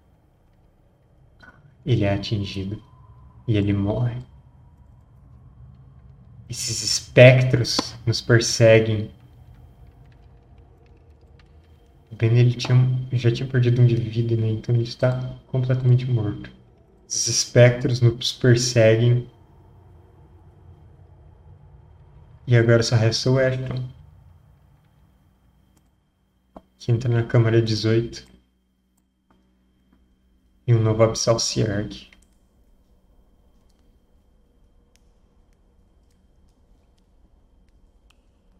Ele é atingido. E ele morre. Esses espectros nos perseguem Ben ele tinha, já tinha perdido um de vida, né? Então ele está completamente morto. Os espectros nos perseguem. E agora só resta o Ashton. Que entra na câmara 18. E um novo abissal se ergue.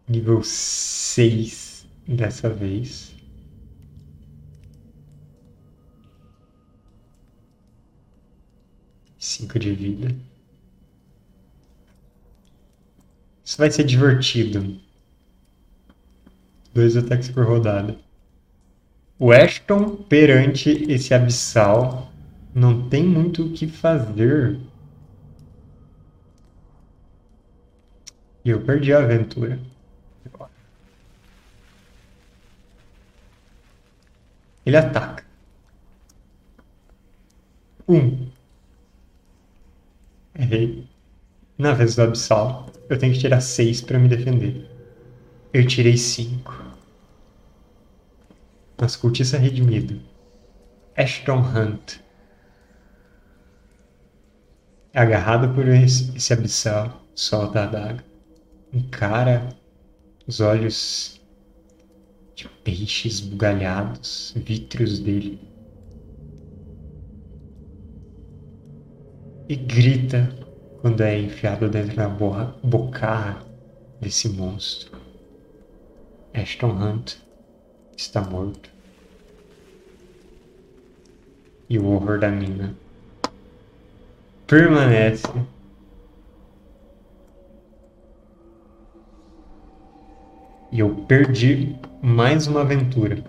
Nível 6 dessa vez. 5 de vida. Isso vai ser divertido. Dois ataques por rodada. O Ashton perante esse abissal não tem muito o que fazer. E eu perdi a aventura. Ele ataca. Um. Errei. Na vez do Absal, eu tenho que tirar 6 para me defender. Eu tirei 5. Mas cultista redimido. Ashton Hunt. Agarrado por esse, esse abissal, solta a adaga. Encara os olhos de peixes bugalhados, vítreos dele. E grita quando é enfiado dentro da bocarra desse monstro. Ashton Hunt está morto. E o horror da mina permanece. E eu perdi mais uma aventura.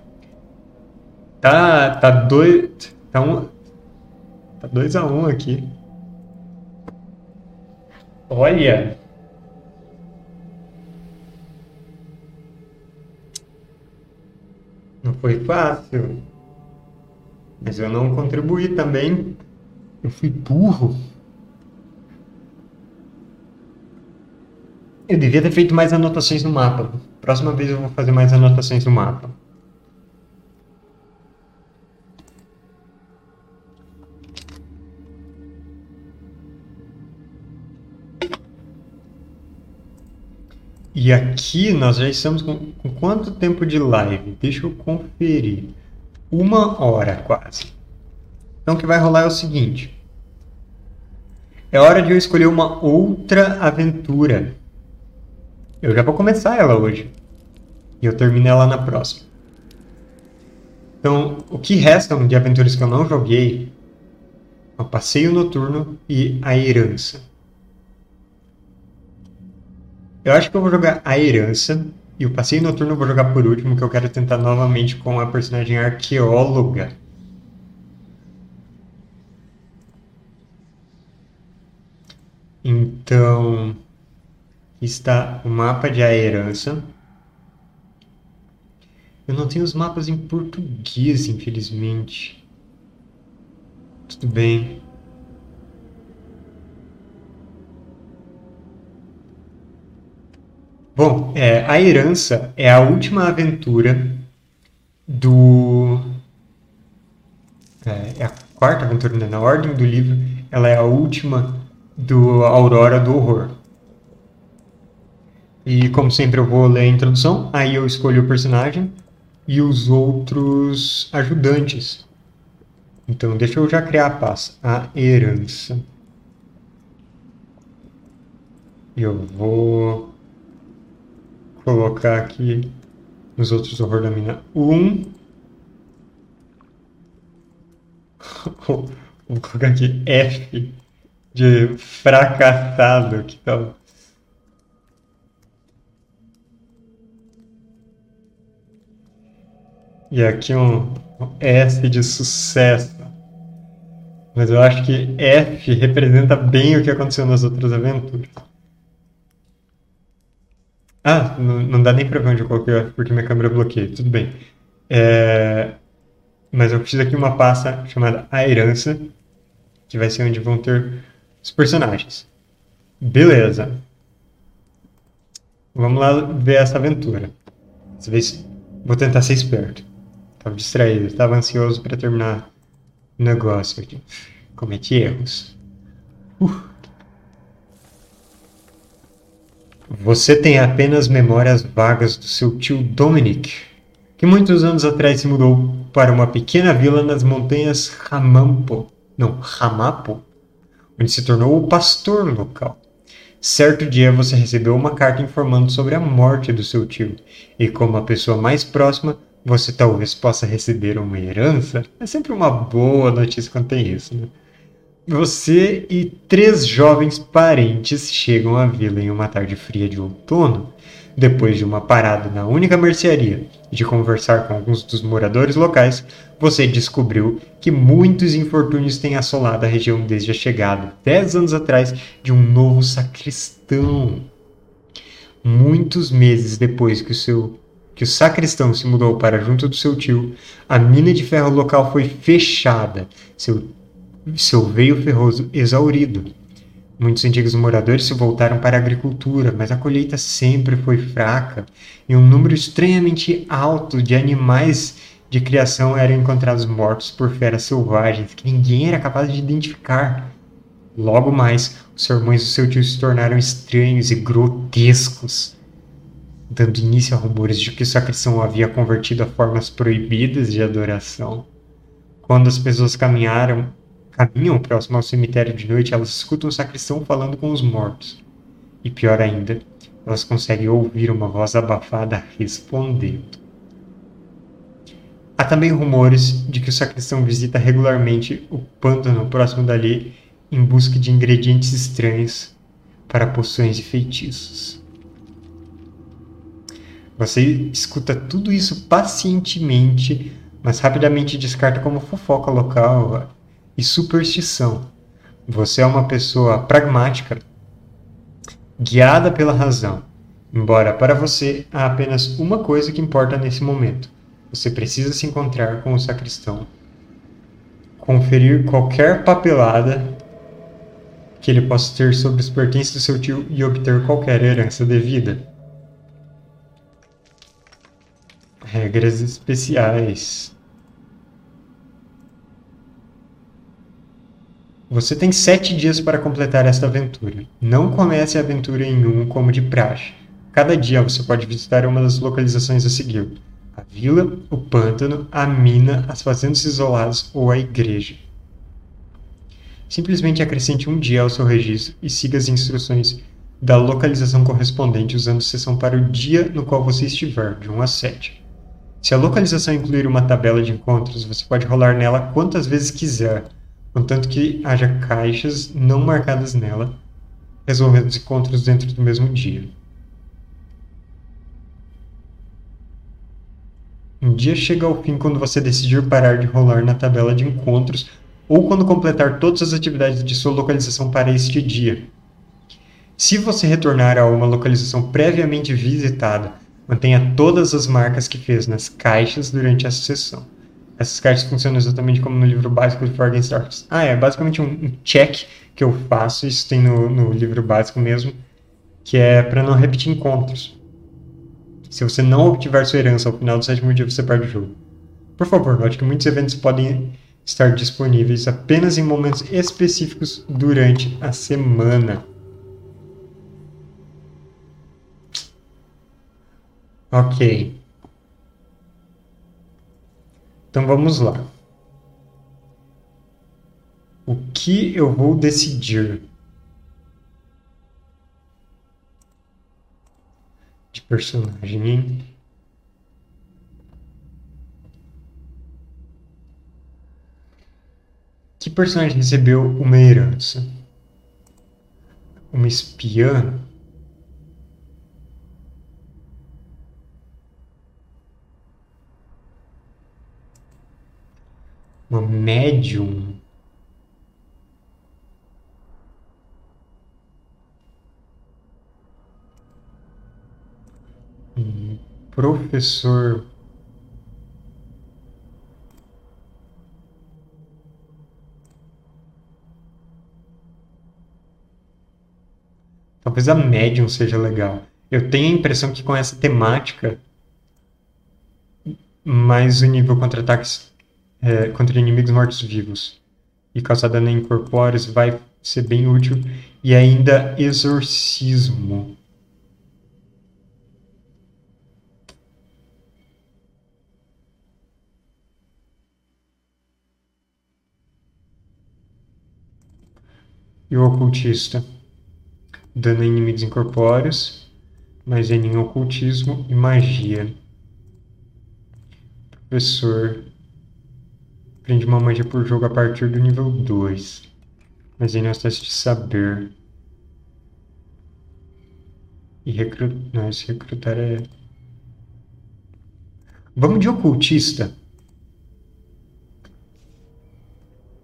Tá, tá dois, tá um, tá dois a um aqui. Olha! Não foi fácil. Mas eu não contribuí também. Eu fui burro. Eu devia ter feito mais anotações no mapa. Próxima vez eu vou fazer mais anotações no mapa. E aqui nós já estamos com, com quanto tempo de live? Deixa eu conferir. Uma hora quase. Então o que vai rolar é o seguinte. É hora de eu escolher uma outra aventura. Eu já vou começar ela hoje. E eu termino ela na próxima. Então, o que restam de aventuras que eu não joguei é o Passeio Noturno e a Herança. Eu acho que eu vou jogar a Herança e o Passeio Noturno eu vou jogar por último, que eu quero tentar novamente com a personagem arqueóloga. Então, está o mapa de A Herança. Eu não tenho os mapas em português, infelizmente. Tudo bem. Bom, é, a herança é a última aventura do. É, é a quarta aventura, né? na ordem do livro, ela é a última do Aurora do Horror. E como sempre eu vou ler a introdução, aí eu escolho o personagem e os outros ajudantes. Então deixa eu já criar a paz. A herança. Eu vou colocar aqui nos outros horror da mina um. Vou colocar aqui F de fracassado, que tal? E aqui um S de sucesso. Mas eu acho que F representa bem o que aconteceu nas outras aventuras. Ah, não, não dá nem pra ver onde eu coloquei porque minha câmera bloqueia. Tudo bem. É... Mas eu fiz aqui uma pasta chamada A Herança, que vai ser onde vão ter os personagens. Beleza. Vamos lá ver essa aventura. Dessa vez vou tentar ser esperto. Tava distraído, estava ansioso para terminar o negócio aqui. Cometi erros. Uh. Você tem apenas memórias vagas do seu tio Dominic, que muitos anos atrás se mudou para uma pequena vila nas montanhas Ramampo, não, Ramapo, onde se tornou o pastor local. Certo dia você recebeu uma carta informando sobre a morte do seu tio, e como a pessoa mais próxima, você talvez possa receber uma herança. É sempre uma boa notícia quando tem isso, né? Você e três jovens parentes chegam à vila em uma tarde fria de outono. Depois de uma parada na única mercearia e de conversar com alguns dos moradores locais, você descobriu que muitos infortúnios têm assolado a região desde a chegada, dez anos atrás, de um novo sacristão. Muitos meses depois que o seu que o sacristão se mudou para junto do seu tio, a mina de ferro local foi fechada. Seu seu veio ferroso exaurido. Muitos antigos moradores se voltaram para a agricultura, mas a colheita sempre foi fraca e um número estranhamente alto de animais de criação eram encontrados mortos por feras selvagens que ninguém era capaz de identificar. Logo mais, os sermões do seu tio se tornaram estranhos e grotescos, dando início a rumores de que sua criação havia convertido a formas proibidas de adoração. Quando as pessoas caminharam caminham próximo ao cemitério de noite, elas escutam o sacristão falando com os mortos. E pior ainda, elas conseguem ouvir uma voz abafada respondendo. Há também rumores de que o sacristão visita regularmente o pântano próximo dali em busca de ingredientes estranhos para poções e feitiços. Você escuta tudo isso pacientemente, mas rapidamente descarta como fofoca local e superstição. Você é uma pessoa pragmática, guiada pela razão, embora para você há apenas uma coisa que importa nesse momento: você precisa se encontrar com o sacristão, conferir qualquer papelada que ele possa ter sobre os pertences do seu tio e obter qualquer herança devida. Regras especiais. Você tem sete dias para completar esta aventura. Não comece a aventura em um como de praxe. Cada dia você pode visitar uma das localizações a seguir: a vila, o pântano, a mina, as fazendas isoladas ou a igreja. Simplesmente acrescente um dia ao seu registro e siga as instruções da localização correspondente usando seção para o dia no qual você estiver, de 1 a 7. Se a localização incluir uma tabela de encontros, você pode rolar nela quantas vezes quiser, contanto que haja caixas não marcadas nela, resolvendo os encontros dentro do mesmo dia. Um dia chega ao fim quando você decidir parar de rolar na tabela de encontros ou quando completar todas as atividades de sua localização para este dia. Se você retornar a uma localização previamente visitada, mantenha todas as marcas que fez nas caixas durante essa sessão. Essas caixas funcionam exatamente como no livro básico de Forgotten Stars. Ah, é basicamente um, check que eu faço, isso tem no, no livro básico mesmo, que é para não repetir encontros. Se você não obtiver sua herança ao final do sétimo dia, você perde o jogo. Por favor, note que muitos eventos podem estar disponíveis apenas em momentos específicos durante a semana. Ok. Então vamos lá. O que eu vou decidir? De personagem? Que personagem recebeu uma herança? Uma espiã? Uma médium? Um professor Talvez a Medium seja legal. Eu tenho a impressão que com essa temática, mais o nível contra-ataques é, contra inimigos mortos-vivos e causar dano incorpóreos vai ser bem útil. E ainda exorcismo. E o ocultista dano a inimigos incorpóreos, mas em ocultismo e magia. Professor. Aprende uma magia por jogo a partir do nível 2. Mas em nos testes de saber. E recrutar. Não, esse recrutar é. Vamos de ocultista.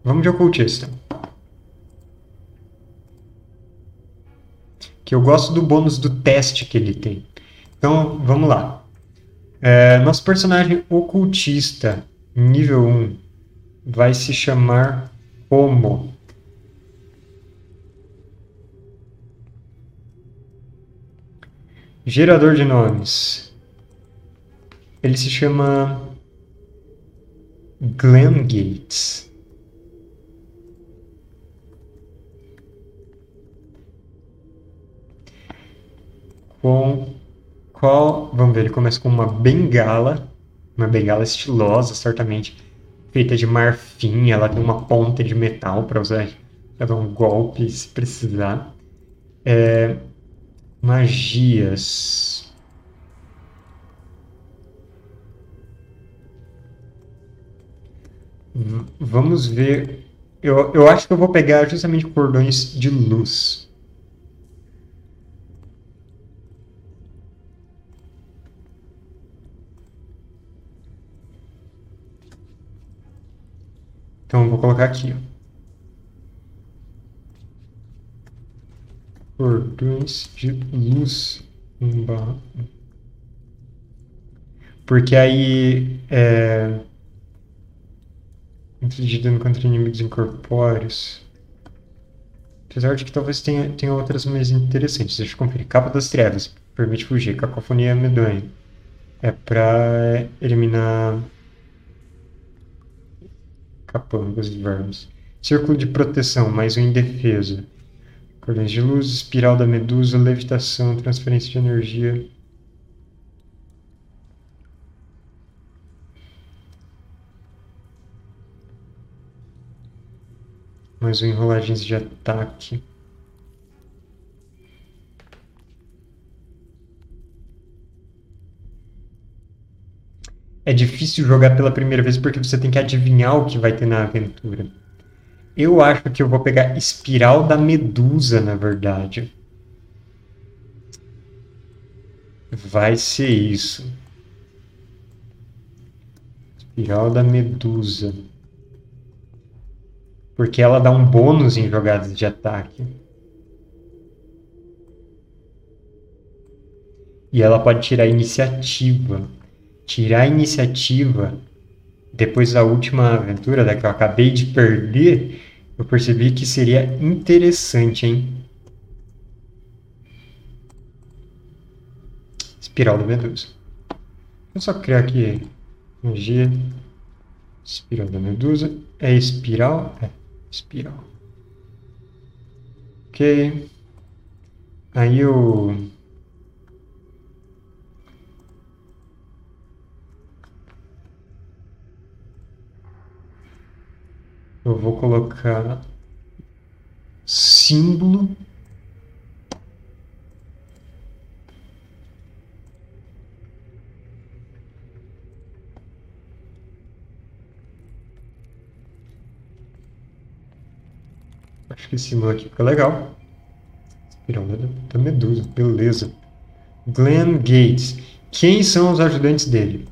Vamos de ocultista. que eu gosto do bônus do teste que ele tem. Então, vamos lá. É, nosso personagem ocultista, nível 1, vai se chamar Homo. Gerador de nomes. Ele se chama Glenn Gates. com qual. Vamos ver, ele começa com uma bengala, uma bengala estilosa, certamente, feita de marfim. Ela tem uma ponta de metal para usar para dar um golpe se precisar. É, magias. V vamos ver. Eu, eu acho que eu vou pegar justamente cordões de luz. Então, vou colocar aqui. Cordões de luz. Porque aí. É... Infligir dano contra inimigos incorpóreos. Apesar de que talvez tenha, tenha outras mais interessantes. Deixa eu conferir. Capa das Trevas. Permite fugir. Cacofonia medonha. É pra eliminar capangas e vermes. Círculo de proteção, mais um indefeso. Cordões de luz, espiral da medusa, levitação, transferência de energia. Mais um enrolagens de ataque. É difícil jogar pela primeira vez porque você tem que adivinhar o que vai ter na aventura. Eu acho que eu vou pegar Espiral da Medusa, na verdade. Vai ser isso. Espiral da Medusa. Porque ela dá um bônus em jogadas de ataque. E ela pode tirar iniciativa. Tirar iniciativa depois da última aventura, da que eu acabei de perder, eu percebi que seria interessante, hein? Espiral da Medusa. Vou só criar aqui magia. Espiral da Medusa. É espiral? É, espiral. Ok. Aí eu Eu vou colocar símbolo Acho que esse símbolo aqui fica legal. Espiral da Medusa, beleza. Glenn Gates. Quem são os ajudantes dele?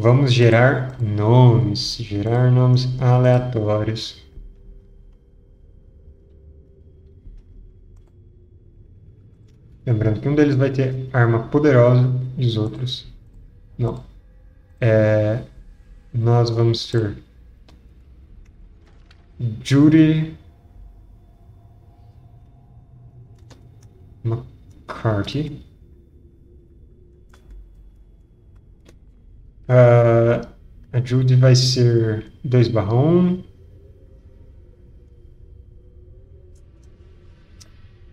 Vamos gerar nomes, gerar nomes aleatórios. Lembrando que um deles vai ter arma poderosa e os outros não. É, nós vamos ter Judy McCarthy. Uh, a Judy vai ser 2 barra 1.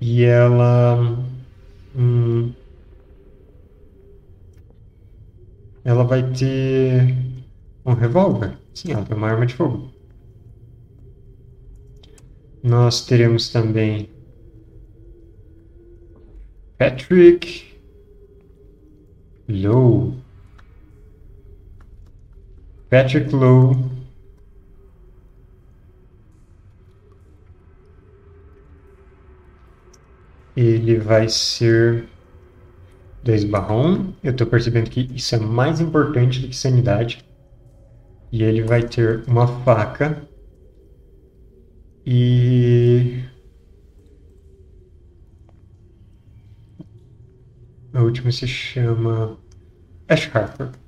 E ela. Hum, ela vai ter um revólver? Sim, ela tem uma arma de fogo. Nós teremos também Patrick Lowe. Patrick Lowe. Ele vai ser 2 barra 1. Eu estou percebendo que isso é mais importante do que sanidade. E ele vai ter uma faca. E. A última se chama Ash Harper.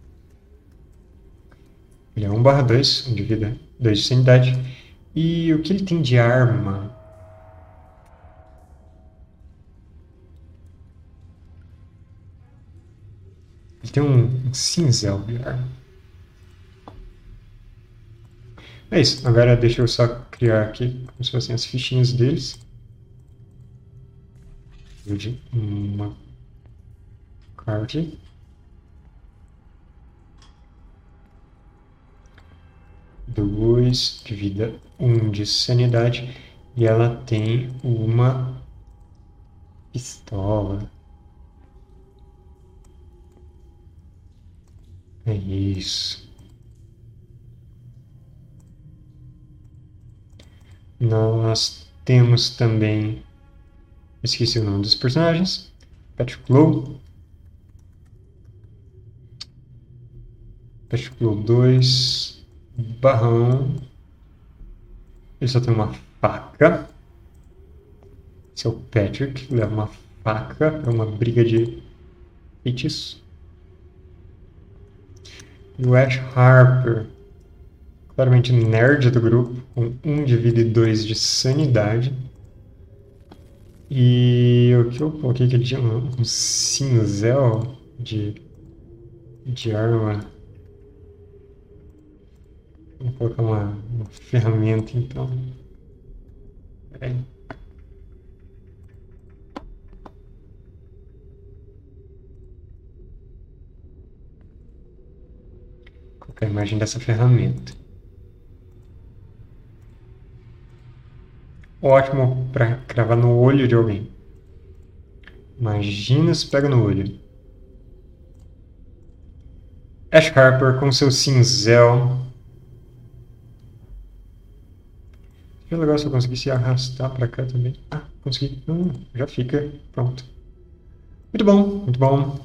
Ele é 1 barra 2, 1 de vida, 2 de sanidade. E o que ele tem de arma? Ele tem um, um cinzel de arma. É isso. Agora deixa eu só criar aqui como se fossem as fichinhas deles. De uma card. 2 de vida, 1 um de sanidade e ela tem uma pistola. É isso. Nós temos também. Esqueci o nome dos personagens. Patrick Lowe. Patrick Lowe 2 barrão. Ele só tem uma faca. Esse é o Patrick, leva uma faca para uma briga de feitiço. E o Ash Harper, claramente nerd do grupo, com 1 de vida e 2 de sanidade. E o que eu coloquei que ele tinha um, um cinzel de, de arma. Vou colocar uma, uma ferramenta então. Colocar a imagem dessa ferramenta. Ótimo para cravar no olho de alguém. Imagina se pega no olho. Ash Harper com seu cinzel. Seria legal se eu conseguisse arrastar para cá também. Ah, consegui. Hum, já fica. Pronto. Muito bom, muito bom.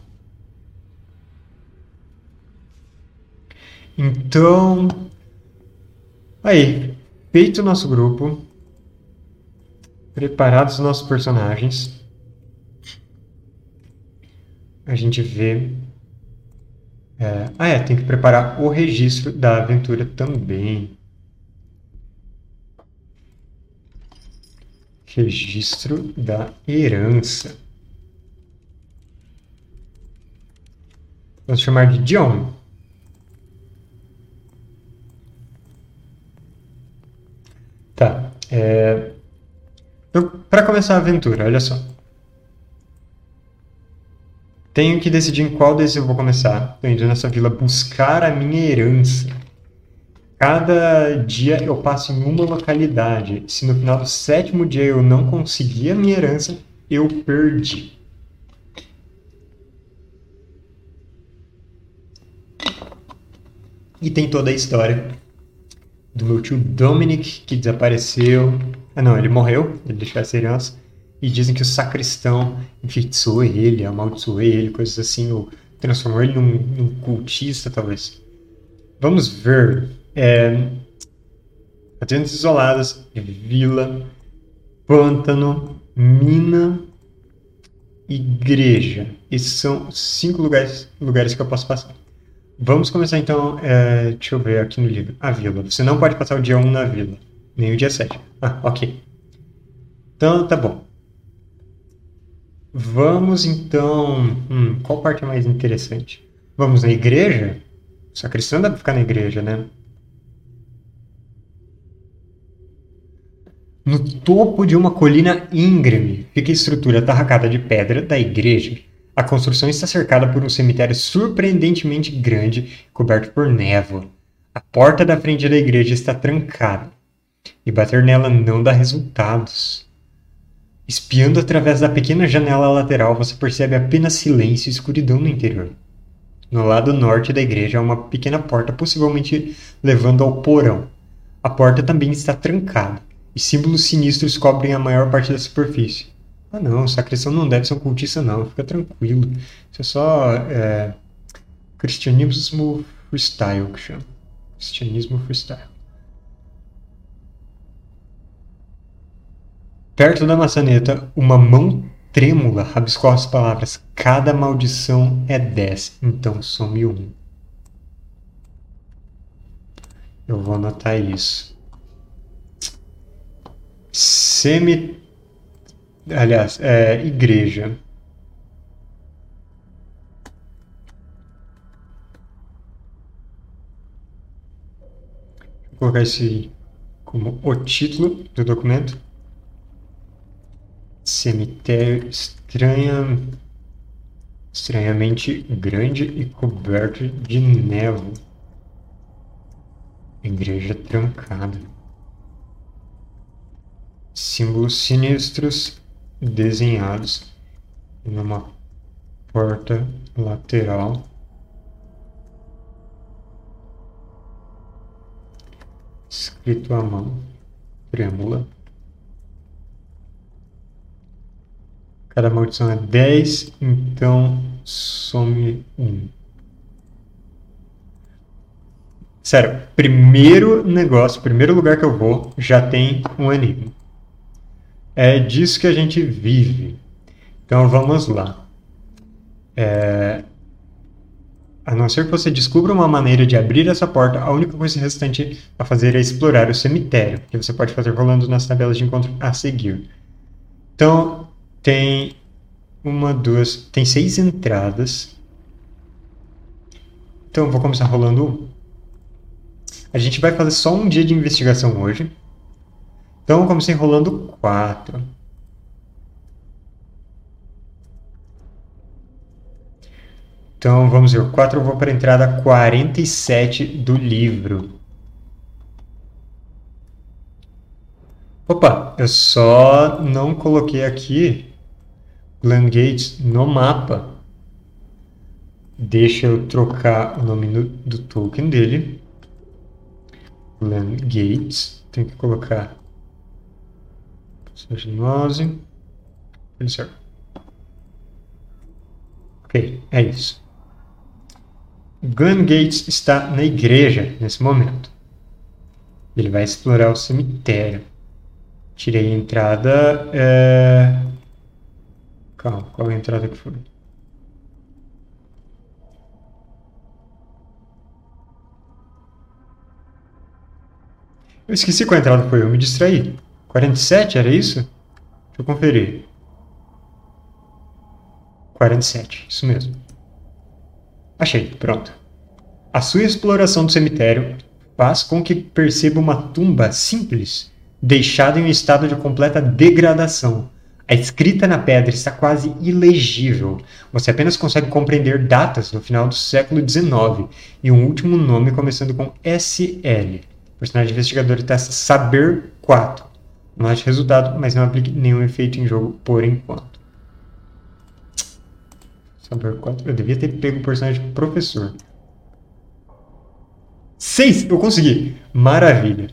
Então. Aí. Feito o nosso grupo. Preparados os nossos personagens. A gente vê. É, ah, é, tem que preparar o registro da aventura também. Registro da herança. Vamos chamar de John. Tá. É, para começar a aventura, olha só. Tenho que decidir em qual desses eu vou começar. Estou indo nessa vila buscar a minha herança. Cada dia eu passo em uma localidade. Se no final do sétimo dia eu não conseguir a minha herança, eu perdi. E tem toda a história do meu tio Dominic, que desapareceu, ah, não, ele morreu, ele deixou essa herança. E dizem que o sacristão enfeitiçou ele, amaldiçoou ele, coisas assim, ou transformou ele num, num cultista, talvez. Vamos ver. É, isoladas, vila, pântano, mina, igreja. Esses são cinco lugares, lugares que eu posso passar. Vamos começar então, é, deixa eu ver aqui no livro. A vila. Você não pode passar o dia 1 na vila, nem o dia 7. Ah, ok. Então, tá bom. Vamos então. Hum, qual parte é mais interessante? Vamos na igreja? Sacristão deve ficar na igreja, né? No topo de uma colina íngreme fica a estrutura tarracada de pedra da igreja. A construção está cercada por um cemitério surpreendentemente grande, coberto por névoa. A porta da frente da igreja está trancada e bater nela não dá resultados. Espiando através da pequena janela lateral, você percebe apenas silêncio e escuridão no interior. No lado norte da igreja há uma pequena porta, possivelmente levando ao porão. A porta também está trancada, e símbolos sinistros cobrem a maior parte da superfície. Ah não, sacristão não deve ser um cultista não, fica tranquilo. Isso é só é, cristianismo freestyle que chama. Cristianismo freestyle. Perto da maçaneta, uma mão trêmula rabiscou as palavras: Cada maldição é dez, então some um. Eu vou anotar isso. Semi. Aliás, é, igreja. Vou colocar esse como o título do documento. Cemitério estranha, estranhamente grande e coberto de névoa. Igreja trancada. Símbolos sinistros desenhados numa porta lateral. Escrito à mão, trêmula. Cada maldição é 10, então some 1. Sério, primeiro negócio, primeiro lugar que eu vou, já tem um enigma. É disso que a gente vive. Então vamos lá. É... A não ser que você descubra uma maneira de abrir essa porta, a única coisa restante a fazer é explorar o cemitério, que você pode fazer rolando nas tabelas de encontro a seguir. Então, tem uma, duas, tem seis entradas. Então, vou começar rolando um. A gente vai fazer só um dia de investigação hoje. Então, comecei rolando quatro. Então vamos ver, o 4 eu vou para a entrada 47 do livro. Opa, eu só não coloquei aqui Glen Gates no mapa. Deixa eu trocar o nome do, do token dele. Glen Gates. Tem que colocar. Seja mouse. Ok, é isso. Glenn Gates está na igreja nesse momento. Ele vai explorar o cemitério. Tirei a entrada. É... Calma, qual é a entrada que foi? Eu esqueci qual entrada foi, eu me distraí. 47, era isso? Deixa eu conferir. 47, isso mesmo. Achei, pronto. A sua exploração do cemitério faz com que perceba uma tumba simples, deixada em um estado de completa degradação. A escrita na pedra está quase ilegível. Você apenas consegue compreender datas no final do século XIX e um último nome começando com SL. O personagem investigador testa Saber 4. Não acha resultado, mas não aplique nenhum efeito em jogo por enquanto. Saber 4. Eu devia ter pego o personagem professor. 6! Eu consegui! Maravilha!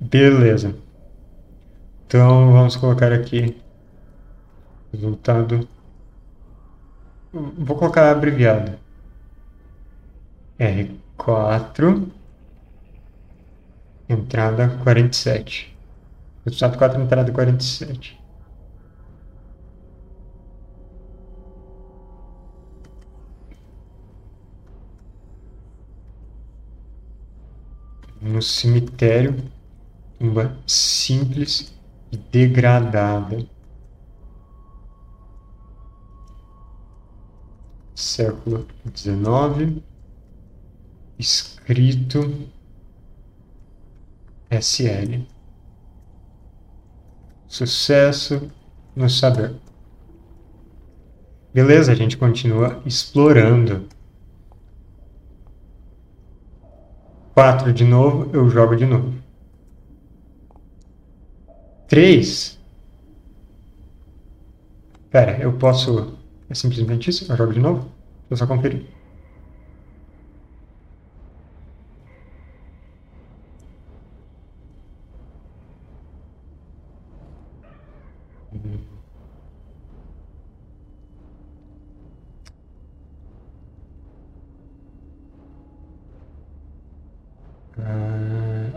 Beleza. Então vamos colocar aqui resultado. Vou colocar abreviado. R4 entrada 47. Resultado 4 entrada 47. no cemitério, tumba simples e degradada. Século XIX, escrito SL. Sucesso no saber. Beleza, a gente continua explorando 4 de novo, eu jogo de novo. 3. Pera, eu posso... É simplesmente isso? Eu jogo de novo? Deixa eu só conferir.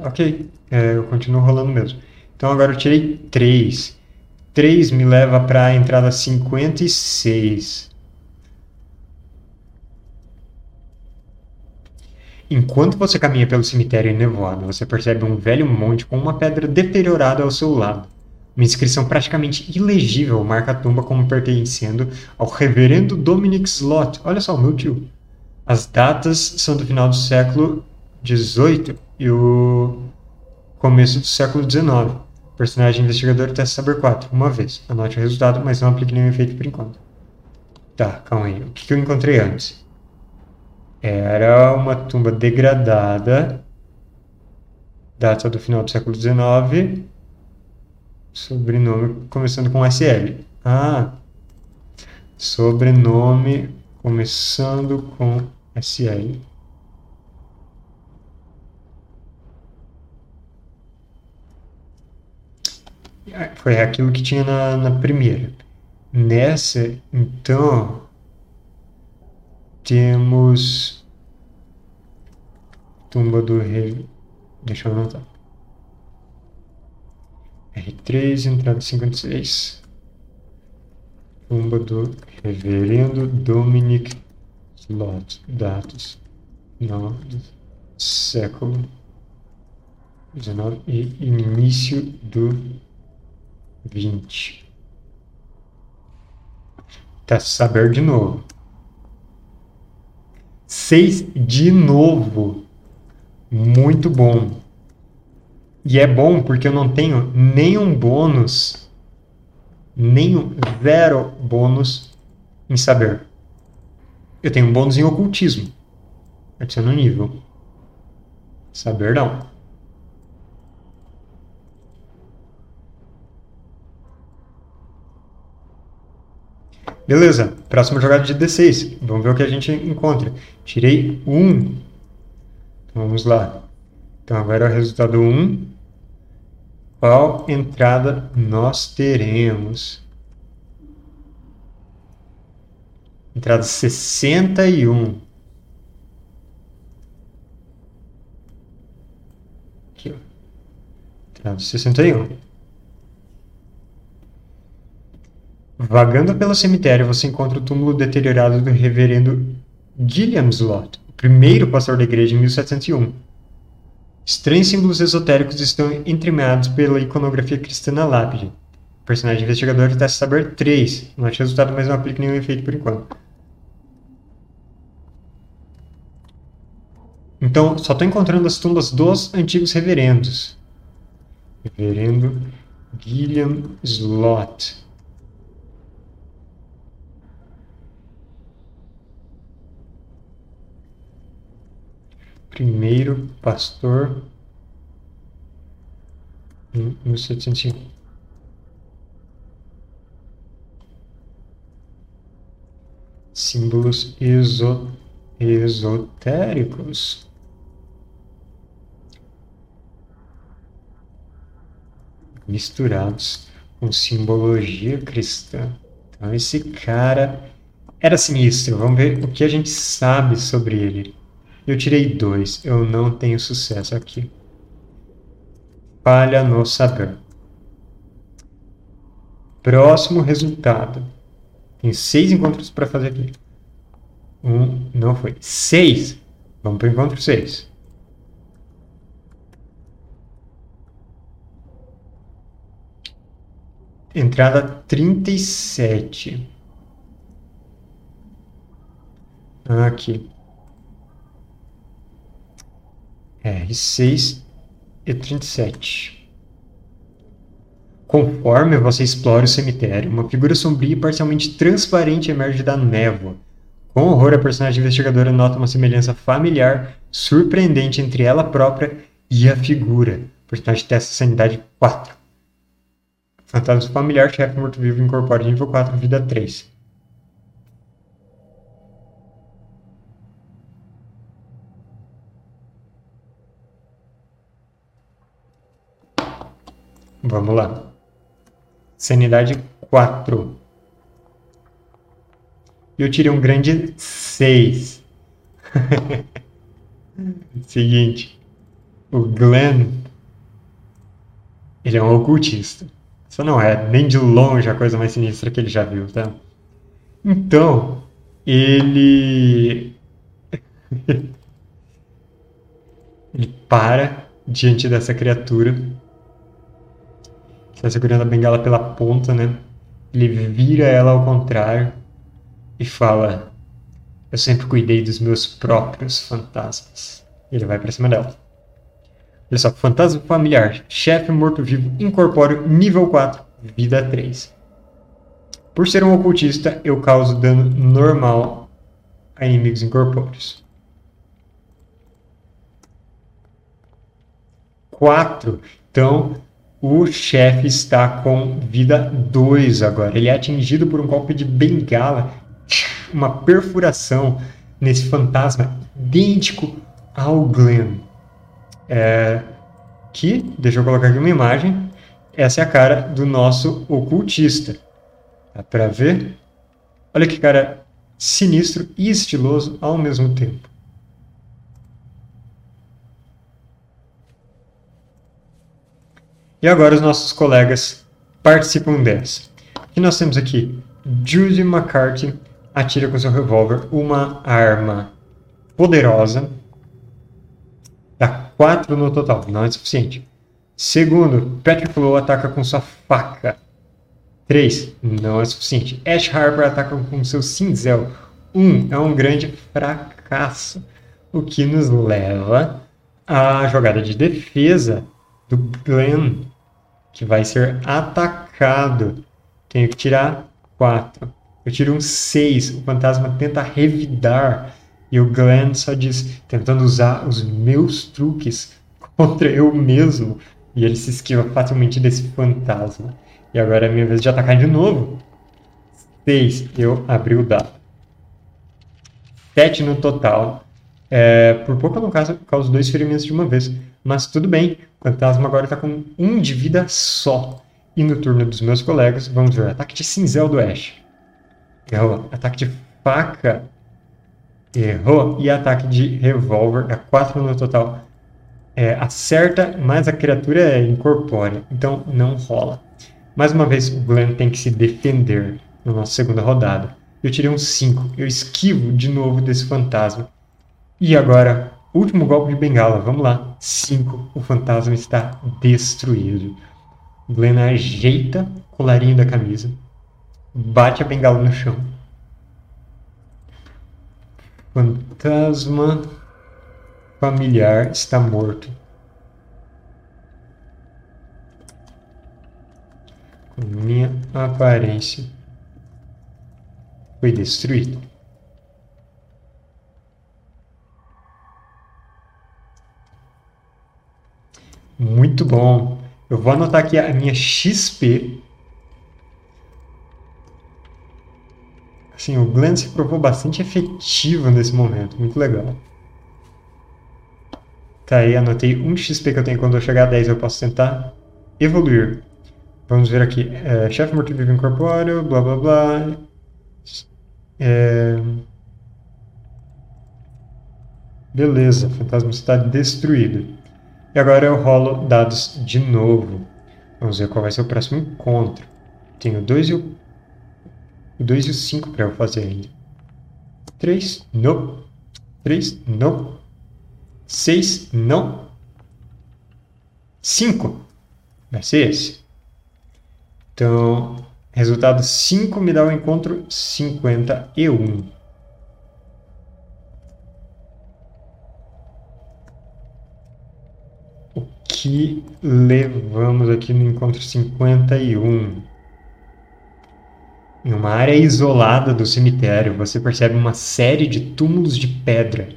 Ok, é, eu continuo rolando mesmo. Então agora eu tirei 3. 3 me leva para a entrada 56. Enquanto você caminha pelo cemitério nevoado, você percebe um velho monte com uma pedra deteriorada ao seu lado. Uma inscrição praticamente ilegível marca a tumba como pertencendo ao reverendo Dominic Slot. Olha só, meu tio. As datas são do final do século XVIII e o começo do século XIX. Personagem investigador testa Saber 4, uma vez. Anote o resultado, mas não aplique nenhum efeito por enquanto. Tá, calma aí. O que, que eu encontrei antes? Era uma tumba degradada. Data do final do século XIX. Sobrenome começando com SL. Ah! Sobrenome começando com SL. Foi aquilo que tinha na, na primeira. Nessa, então, temos tumba do rei. Deixa eu anotar. R3, entrada 56. Tumba do reverendo Dominic slot, final do século XIX e início do XX. Tá saber de novo. Seis de novo. Muito bom. E é bom porque eu não tenho nenhum bônus, nenhum zero bônus em saber. Eu tenho um bônus em ocultismo. Adiciona nível. Saber não. Beleza, próxima jogada de D6. Vamos ver o que a gente encontra. Tirei 1. Um. Vamos lá. Então agora é o resultado 1. Um. Qual entrada nós teremos? Entrada 61. Aqui, ó. Entrada 61. Vagando pelo cemitério, você encontra o túmulo deteriorado do reverendo Gilliam Slot, o primeiro pastor da igreja em 1701. Estranhos símbolos esotéricos estão entremeados pela iconografia cristã na lápide. O personagem investigador testa saber 3. Não acha resultado, mas não aplica nenhum efeito por enquanto. Então, só estou encontrando as tumbas dos antigos reverendos. Reverendo Gilliam Slot. Primeiro pastor em 1705. Símbolos exo, esotéricos. Misturados com simbologia cristã. Então, esse cara era sinistro. Vamos ver o que a gente sabe sobre ele. Eu tirei dois. Eu não tenho sucesso aqui. Falha no saber. Próximo resultado. Tem seis encontros para fazer aqui. Um, não foi. Seis. Vamos para o encontro seis. Entrada 37. Aqui. R6 e 37. Conforme você explora o cemitério, uma figura sombria e parcialmente transparente emerge da névoa. Com horror, a personagem investigadora nota uma semelhança familiar, surpreendente entre ela própria e a figura. O personagem testa sanidade 4. Fantasma familiar, chefe morto-vivo, incorpora nível 4, vida 3. Vamos lá. Sanidade 4. Eu tirei um grande 6. Seguinte. O Glenn. Ele é um ocultista. Isso não é nem de longe a coisa mais sinistra que ele já viu, tá? Então, ele. ele para diante dessa criatura está segurando a bengala pela ponta, né? Ele vira ela ao contrário e fala: Eu sempre cuidei dos meus próprios fantasmas. Ele vai para cima dela. Olha só, fantasma familiar, chefe morto-vivo incorpóreo, nível 4, vida 3. Por ser um ocultista, eu causo dano normal a inimigos incorpóreos. 4. Então, o chefe está com vida 2 agora. Ele é atingido por um golpe de bengala, uma perfuração nesse fantasma idêntico ao Glenn. É, que, deixa eu colocar aqui uma imagem, essa é a cara do nosso ocultista. Dá pra ver? Olha que cara sinistro e estiloso ao mesmo tempo. E agora os nossos colegas participam dessa. E nós temos aqui Judy McCarthy, atira com seu revólver uma arma poderosa. Dá 4 no total, não é suficiente. Segundo, Patrick Lowe ataca com sua faca. 3. Não é suficiente. Ash Harper ataca com seu cinzel. 1. Um, é um grande fracasso. O que nos leva à jogada de defesa do Glenn, que vai ser atacado. Tenho que tirar 4. Eu tiro um 6. O fantasma tenta revidar. E o Glenn só diz, tentando usar os meus truques contra eu mesmo. E ele se esquiva facilmente desse fantasma. E agora é minha vez de atacar de novo. 6. Eu abri o dado. 7 no total. É, por pouco eu não causo, causo dois ferimentos de uma vez. Mas tudo bem. Fantasma agora está com um de vida só. E no turno dos meus colegas, vamos ver. Ataque de cinzel do Ash. Errou. Ataque de faca. Errou. E ataque de revólver. É 4 no total. É, acerta, mas a criatura é incorpórea. Então não rola. Mais uma vez, o Glenn tem que se defender na nossa segunda rodada. Eu tirei um 5. Eu esquivo de novo desse fantasma. E agora, último golpe de bengala. Vamos lá. 5. O fantasma está destruído. O Glenn ajeita o colarinho da camisa. Bate a bengala no chão. Fantasma familiar está morto. minha aparência foi destruída. Muito bom. Eu vou anotar aqui a minha XP. Assim, o Glenn se provou bastante efetivo nesse momento. Muito legal. Tá aí, anotei um XP que eu tenho quando eu chegar a 10 eu posso tentar evoluir. Vamos ver aqui. É, chefe morto-vivo incorpóreo, blá blá blá. É... Beleza, fantasma está destruído. E agora eu rolo dados de novo. Vamos ver qual vai ser o próximo encontro. Tenho dois e o 2 e o 5 para eu fazer ainda. 3, não. 3, não. 6, não. 5. Vai ser esse. Então, resultado 5 me dá o encontro 51. O que levamos aqui no encontro 51? Em uma área isolada do cemitério, você percebe uma série de túmulos de pedra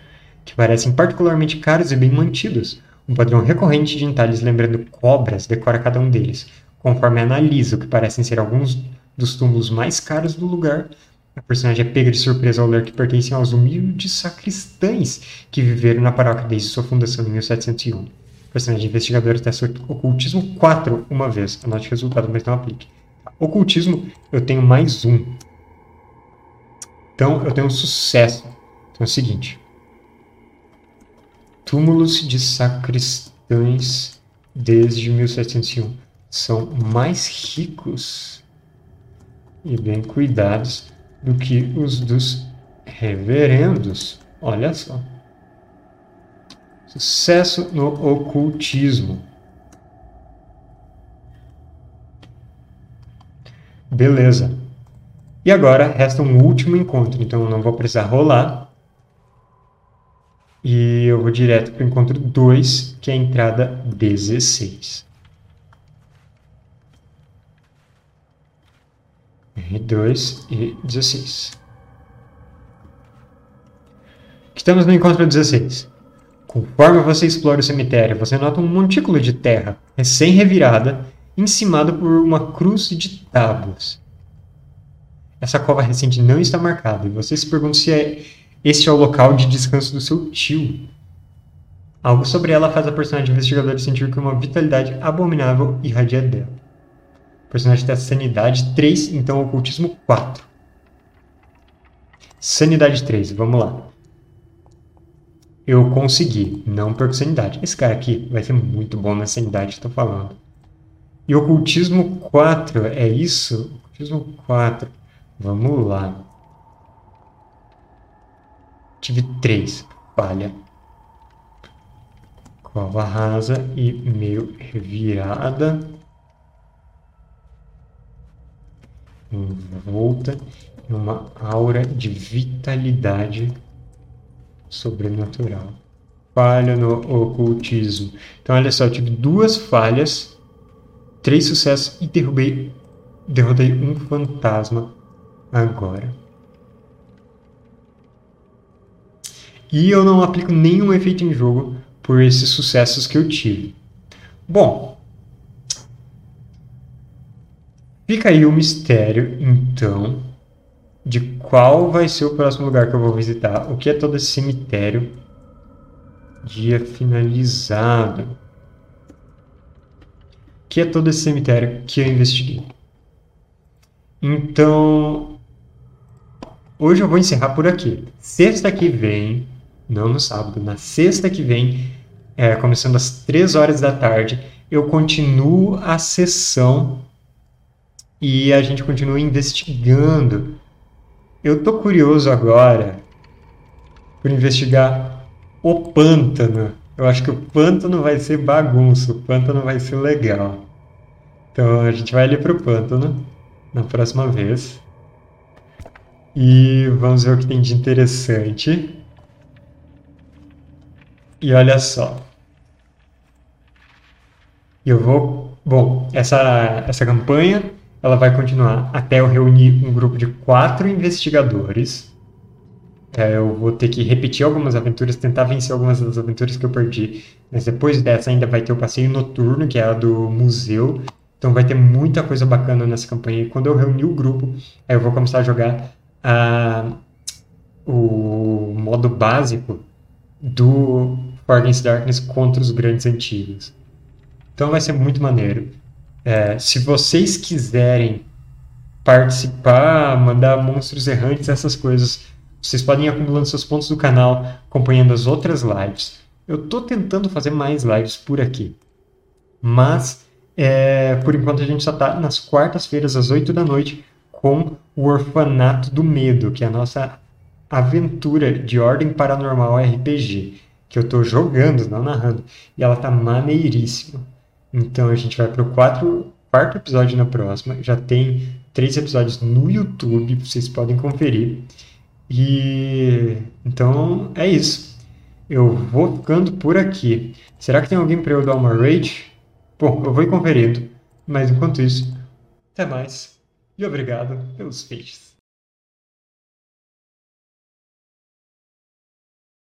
que parecem particularmente caros e bem mantidos. Um padrão recorrente de entalhes lembrando cobras decora cada um deles, Conforme analisa o que parecem ser alguns dos túmulos mais caros do lugar, a personagem é pega de surpresa ao ler que pertencem aos humildes sacristães que viveram na paróquia desde sua fundação em 1701. Personagem investigador testa ocultismo 4 uma vez. Anote o resultado, mas não aplique. Ocultismo, eu tenho mais um. Então, eu tenho um sucesso. Então é o seguinte. Túmulos de sacristães desde 1701 são mais ricos e bem cuidados do que os dos reverendos. Olha só. Sucesso no ocultismo. Beleza. E agora resta um último encontro, então eu não vou precisar rolar. E eu vou direto para o encontro 2, que é a entrada 16. R2 e 16. Estamos no encontro 16. Conforme você explora o cemitério, você nota um montículo de terra, recém-revirada, encimado por uma cruz de tábuas. Essa cova recente não está marcada, e você se pergunta se é, este é o local de descanso do seu tio. Algo sobre ela faz a personagem investigadora sentir que uma vitalidade abominável irradia dela. O personagem tem sanidade 3, então ocultismo 4. Sanidade 3, vamos lá. Eu consegui, não perco sanidade. Esse cara aqui vai ser muito bom na sanidade, estou falando. E ocultismo 4, é isso? Ocultismo 4. Vamos lá. tive três. Falha. Cova rasa e meio revirada. Envolta em uma aura de vitalidade sobrenatural. Falha no ocultismo. Então, olha só, eu tive duas falhas, três sucessos e derrubei, derrotei um fantasma agora. E eu não aplico nenhum efeito em jogo por esses sucessos que eu tive. Bom, fica aí o mistério, então, de qual vai ser o próximo lugar que eu vou visitar. O que é todo esse cemitério? Dia finalizado. O que é todo esse cemitério que eu investiguei? Então, hoje eu vou encerrar por aqui. Sexta que vem, não no sábado, na sexta que vem, é, começando às 3 horas da tarde, eu continuo a sessão e a gente continua investigando. Eu tô curioso agora por investigar o pântano. Eu acho que o pântano vai ser bagunça, o pântano vai ser legal. Então a gente vai ali pro pântano na próxima vez. E vamos ver o que tem de interessante. E olha só. Eu vou. Bom, essa, essa campanha ela vai continuar até eu reunir um grupo de quatro investigadores é, eu vou ter que repetir algumas aventuras, tentar vencer algumas das aventuras que eu perdi. Mas depois dessa ainda vai ter o passeio noturno, que é a do museu. Então vai ter muita coisa bacana nessa campanha. E quando eu reunir o grupo, aí eu vou começar a jogar a, o modo básico do Against Darkness contra os grandes antigos. Então vai ser muito maneiro. É, se vocês quiserem participar, mandar monstros errantes, essas coisas vocês podem ir acumulando seus pontos do canal, acompanhando as outras lives. Eu estou tentando fazer mais lives por aqui. Mas, é, por enquanto, a gente só está nas quartas-feiras, às 8 da noite, com o Orfanato do Medo, que é a nossa aventura de ordem paranormal RPG, que eu estou jogando, não narrando. E ela tá maneiríssima. Então a gente vai para o quarto episódio na próxima. Já tem três episódios no YouTube, vocês podem conferir. E então é isso. Eu vou ficando por aqui. Será que tem alguém para eu dar uma rate? Bom, eu vou ir conferindo. Mas enquanto isso, até mais e obrigado pelos peixes.